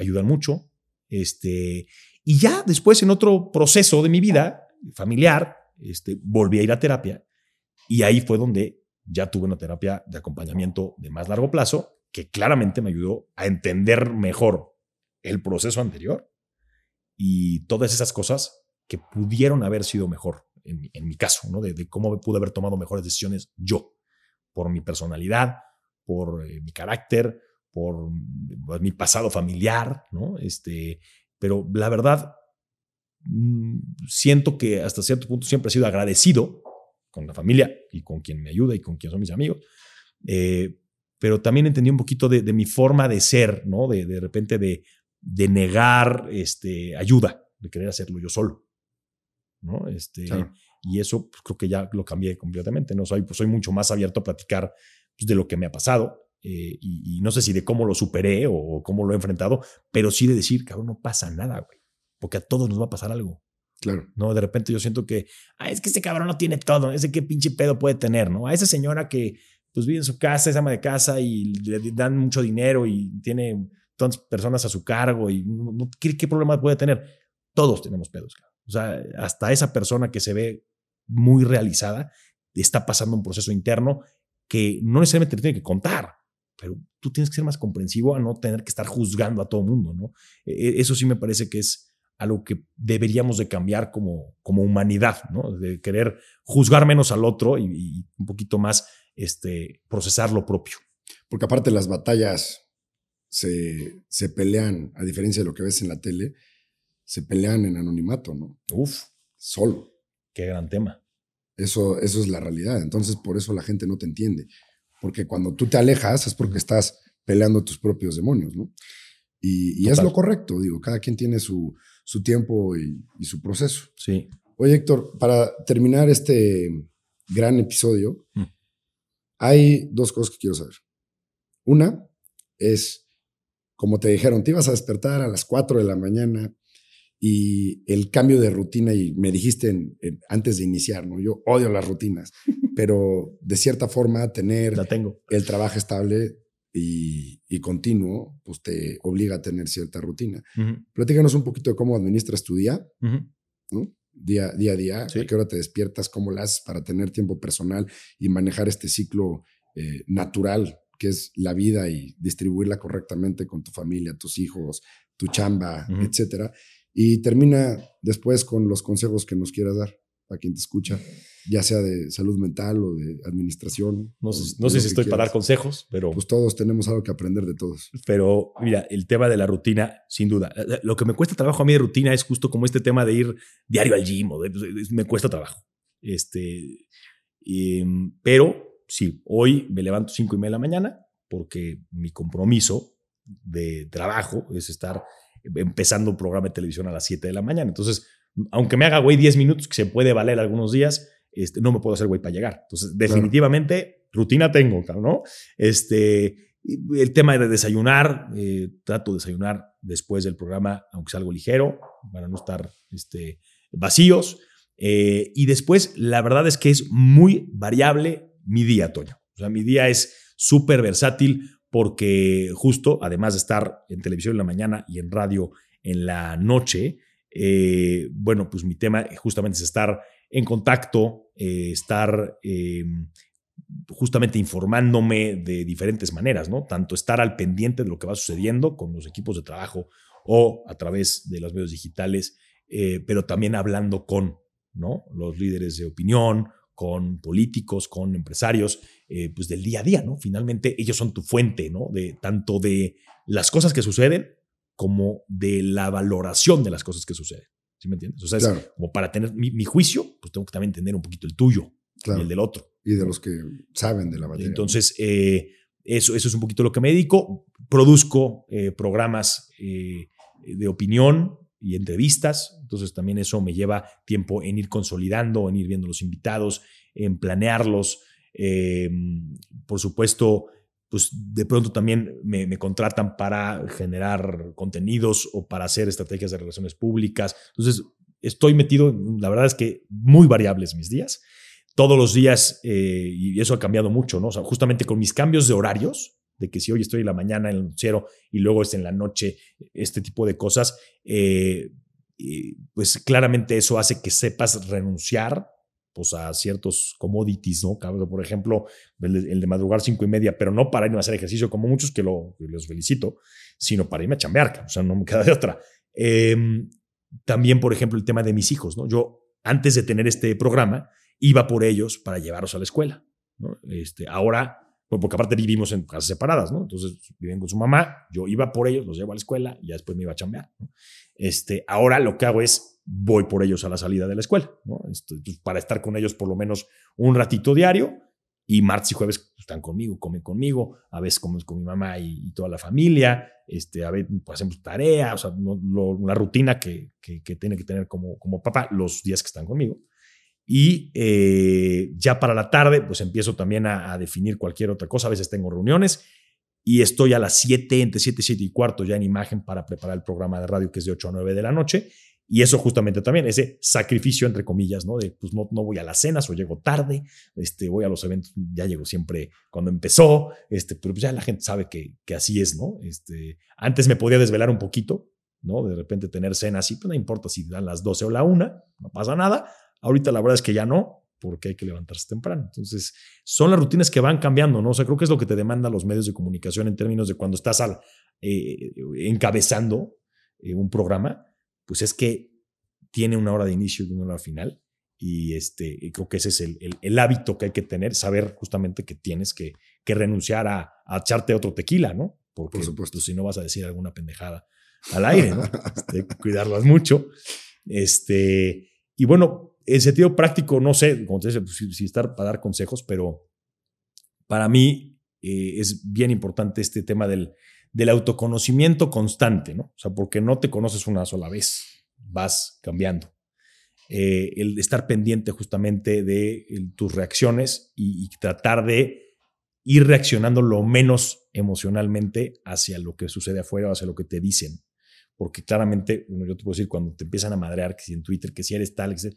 Ayudan mucho. Este, y ya después, en otro proceso de mi vida familiar, este, volví a ir a terapia y ahí fue donde ya tuve una terapia de acompañamiento de más largo plazo que claramente me ayudó a entender mejor el proceso anterior y todas esas cosas que pudieron haber sido mejor en, mi caso, ¿no? De, cómo me pude haber tomado mejores decisiones yo, por mi personalidad, por eh, mi carácter, por mi pasado familiar, ¿no? Este, pero la verdad, mm, siento que hasta cierto punto siempre he sido agradecido con la familia y con quien me ayuda y con quien son mis amigos. Eh, pero también entendí un poquito de, mi forma de ser, ¿no? De, de repente de, de, negar este, ayuda, de querer hacerlo yo solo. ¿no? Este, y eso pues, creo que ya lo cambié completamente, ¿no? Soy, pues, soy mucho más abierto a platicar pues, de lo que me ha pasado eh, y, no sé si de cómo lo superé o, cómo lo he enfrentado, pero sí de decir, cabrón, no pasa nada, güey, porque a todos nos va a pasar algo. Claro. No, de repente yo siento que, ah, es que ese cabrón no tiene todo, ese qué pinche pedo puede tener, ¿no? A esa señora que pues vive en su casa, es ama de casa y le dan mucho dinero y tiene tantas personas a su cargo y no, ¿qué, ¿qué, problema puede tener? Todos tenemos pedos. O sea, hasta esa persona que se ve muy realizada está pasando un proceso interno que no necesariamente te tiene que contar, pero tú tienes que ser más comprensivo a no tener que estar juzgando a todo mundo, ¿no? E, e, eso sí me parece que es algo que deberíamos de cambiar como, como humanidad, ¿no? De querer juzgar menos al otro y, y un poquito más este, procesar lo propio. Porque aparte las batallas se, se pelean, a diferencia de lo que ves en la tele, se pelean en anonimato, ¿no? Uf. Solo. Qué gran tema. Eso, eso es la realidad. Entonces, por eso la gente no te entiende. Porque cuando tú te alejas es porque estás peleando tus propios demonios, ¿no? Y, y es lo correcto, digo, cada quien tiene su, su tiempo y, y, su proceso. Sí. Oye, Héctor, para terminar este gran episodio, mm. hay dos cosas que quiero saber. Una es como te dijeron, te ibas a despertar a las 4 de la mañana y el cambio de rutina, y me dijiste antes de iniciar, ¿no? Yo odio las rutinas, pero de cierta forma tener el trabajo estable y, continuo, pues te obliga a tener cierta rutina. Platícanos un poquito de cómo administras tu día, ¿no? Día, día a día, a qué hora te despiertas, cómo lo haces para tener tiempo personal y manejar este ciclo eh, natural que es la vida y distribuirla correctamente con tu familia, tus hijos, tu chamba, etcétera. Y termina después con los consejos que nos quieras dar a quien te escucha, ya sea de salud mental o de administración. No sé, no sé si estoy para dar consejos, pero... Pues todos tenemos algo que aprender de todos. Pero mira, el tema de la rutina, sin duda. Lo que me cuesta trabajo a mí de rutina es justo como este tema de ir diario al gym, o pues, me cuesta trabajo. Este, pero sí, hoy me levanto cinco y media de la mañana porque mi compromiso de trabajo es estar empezando un programa de televisión a las 7 de la mañana. Entonces, aunque me haga güey 10 minutos, que se puede valer algunos días, este, no me puedo hacer güey para llegar. Entonces, definitivamente, rutina tengo, ¿no? Este, el tema de desayunar, eh, trato de desayunar después del programa, aunque sea algo ligero, para no estar este, vacíos. Eh, y después, la verdad es que es muy variable mi día, Toño. O sea, mi día es súper versátil porque justo, además de estar en televisión en la mañana y en radio en la noche, eh, bueno, pues mi tema justamente es estar en contacto, eh, estar em, justamente informándome de diferentes maneras, ¿no? Tanto estar al pendiente de lo que va sucediendo con los equipos de trabajo o a través de los medios digitales, eh, pero también hablando con ¿no? los líderes de opinión, con políticos, con empresarios, eh, pues del día a día, ¿no? Finalmente ellos son tu fuente, ¿no? De tanto de las cosas que suceden como de la valoración de las cosas que suceden. ¿Sí me entiendes? O sea, como para tener mi, juicio, pues tengo que también entender un poquito el tuyo y el del otro. Y de los que saben de la materia. Entonces, eh, eso, eso es un poquito lo que me dedico. Produzco eh, programas de opinión, y entrevistas. Entonces también eso me lleva tiempo en ir consolidando, en ir viendo los invitados, en planearlos. Em, por supuesto, pues de pronto también me, contratan para generar contenidos o para hacer estrategias de relaciones públicas. Entonces estoy metido, la verdad es que muy variables mis días. Todos los días, eh, y eso ha cambiado mucho, ¿no? Justamente con mis cambios de horarios, de que si hoy estoy en la mañana en el noticiero y luego es en la noche, este tipo de cosas, eh, pues claramente eso hace que sepas renunciar pues, a ciertos commodities, ¿no? Por ejemplo, el, de madrugar cinco y media, pero no para irme a hacer ejercicio como muchos que, lo, los felicito, sino para irme a chambear, o sea, no me queda de otra. Em, también, por ejemplo, el tema de mis hijos, ¿no? Yo, antes de tener este programa, iba por ellos para llevarlos a la escuela, ¿no? Este, ahora pues, porque aparte vivimos en casas separadas, ¿no? Entonces viven con su mamá, yo iba por ellos, los llevo a la escuela y ya después me iba a chambear. Este, ahora lo que hago es voy por ellos a la salida de la escuela, ¿no? Este, pues, para estar con ellos por lo menos un ratito diario y martes y jueves están conmigo, comen conmigo, a veces comemos con mi mamá y, toda la familia, este, a veces pues, hacemos tarea, o sea, una rutina que, que, que, tiene que tener como, como papá los días que están conmigo. Y eh, ya para la tarde, pues empiezo también a, a, definir cualquier otra cosa. A veces tengo reuniones y estoy a las 7, entre 7 y 7 y cuarto ya en imagen para preparar el programa de radio que es de 8 a 9 de la noche. Y eso justamente también, ese sacrificio, entre comillas, ¿no? De, pues no, no voy a las cenas o llego tarde, este, voy a los eventos, ya llego siempre cuando empezó, este, pero pues ya la gente sabe que, que así es, ¿no? Este, antes me podía desvelar un poquito, ¿no? De repente tener cenas y pues no importa si dan las 12 o la 1, no pasa nada. Ahorita la verdad es que ya no, porque hay que levantarse temprano. Entonces, son las rutinas que van cambiando, ¿no? O sea, creo que es lo que te demanda los medios de comunicación en términos de cuando estás al, eh, encabezando eh, un programa, pues es que tiene una hora de inicio y una hora final. Y, este, y creo que ese es el, el, el, hábito que hay que tener, saber justamente que tienes que, que renunciar a, a, echarte otro tequila, ¿no? Porque, Por supuesto. Pues, si no vas a decir alguna pendejada al aire, ¿no? este, cuidarlas mucho. Este, y bueno, en sentido práctico, no sé, pues, si, si, estar para dar consejos, pero para mí eh, es bien importante este tema del, del autoconocimiento constante, ¿no? O sea, porque no te conoces una sola vez, vas cambiando. Eh, el estar pendiente justamente de tus reacciones y, y, tratar de ir reaccionando lo menos emocionalmente hacia lo que sucede afuera o hacia lo que te dicen. Porque claramente, bueno, yo te puedo decir, cuando te empiezan a madrear, que si en Twitter, que si eres tal, que si,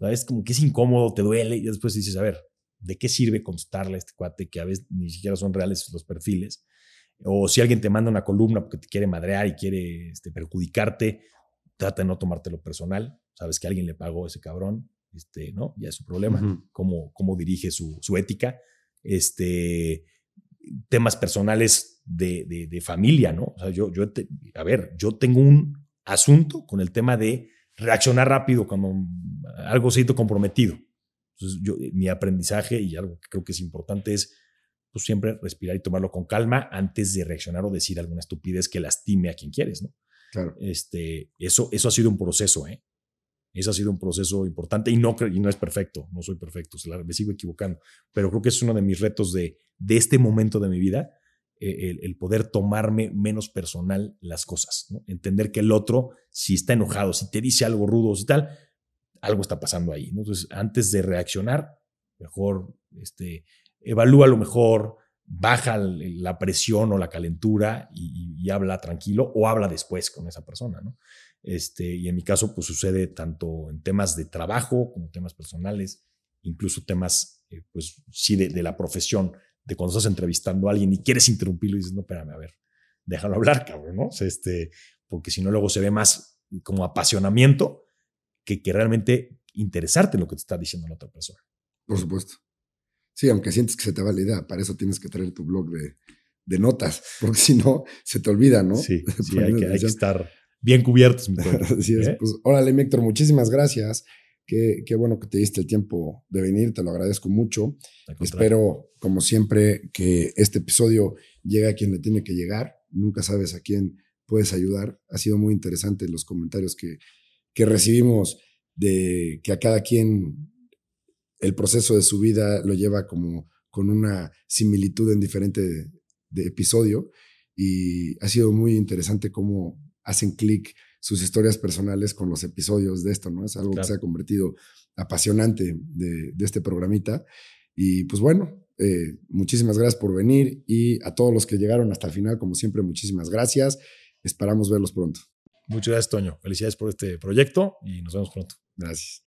es como que es incómodo, te duele, y después dices, a ver, ¿de qué sirve contestarle a este cuate que a veces ni siquiera son reales los perfiles? O si alguien te manda una columna porque te quiere madrear y quiere este, perjudicarte, trata de no tomártelo personal. Sabes que alguien le pagó a ese cabrón, este, ¿no? Ya es su problema, uh -huh. cómo, cómo dirige su, su, ética. Este, temas personales de, de, de, familia, ¿no? O sea, yo, yo te, a ver, yo tengo un asunto con el tema de reaccionar rápido cuando algo ha comprometido. Entonces, yo, mi aprendizaje y algo que creo que es importante es pues, siempre respirar y tomarlo con calma antes de reaccionar o decir alguna estupidez que lastime a quien quieres, ¿no? Claro. Este, eso, eso ha sido un proceso, ¿eh? Eso ha sido un proceso importante y no, y no es perfecto, no soy perfecto, me sigo equivocando, pero creo que es uno de mis retos de, de este momento de mi vida, eh, el, el, poder tomarme menos personal las cosas, ¿no? entender que el otro, si está enojado, si te dice algo rudo, si tal, algo está pasando ahí. Entonces, antes de reaccionar, mejor este, evalúa lo mejor, baja la presión o la calentura y, habla tranquilo o habla después con esa persona, ¿no? Este, y en mi caso, pues sucede tanto en temas de trabajo como temas personales, incluso temas, eh, pues sí, de, de, la profesión, de cuando estás entrevistando a alguien y quieres interrumpirlo y dices, no, espérame, a ver, déjalo hablar, cabrón, ¿no? Este, porque si no, luego se ve más como apasionamiento que, que realmente interesarte en lo que te está diciendo la otra persona. Por supuesto. Sí, aunque sientes que se te va la idea, para eso tienes que traer tu blog de, de notas, porque si no, se te olvida, ¿no? Sí, sí hay, que, hay que estar bien cubiertos. Mi Así es. ¿Eh? Pues, órale, Héctor, muchísimas gracias. Qué, qué, bueno que te diste el tiempo de venir, te lo agradezco mucho. Espero, como siempre, que este episodio llegue a quien le tiene que llegar. Nunca sabes a quién puedes ayudar. Ha sido muy interesante los comentarios que, que recibimos de que a cada quien el proceso de su vida lo lleva como con una similitud en diferente de, de episodio y ha sido muy interesante cómo hacen clic sus historias personales con los episodios de esto, ¿no? Es algo claro. que se ha convertido apasionante de, de este programita. Y pues bueno, eh, muchísimas gracias por venir y a todos los que llegaron hasta el final, como siempre, muchísimas gracias. Esperamos verlos pronto. Muchas gracias, Toño. Felicidades por este proyecto y nos vemos pronto. Gracias.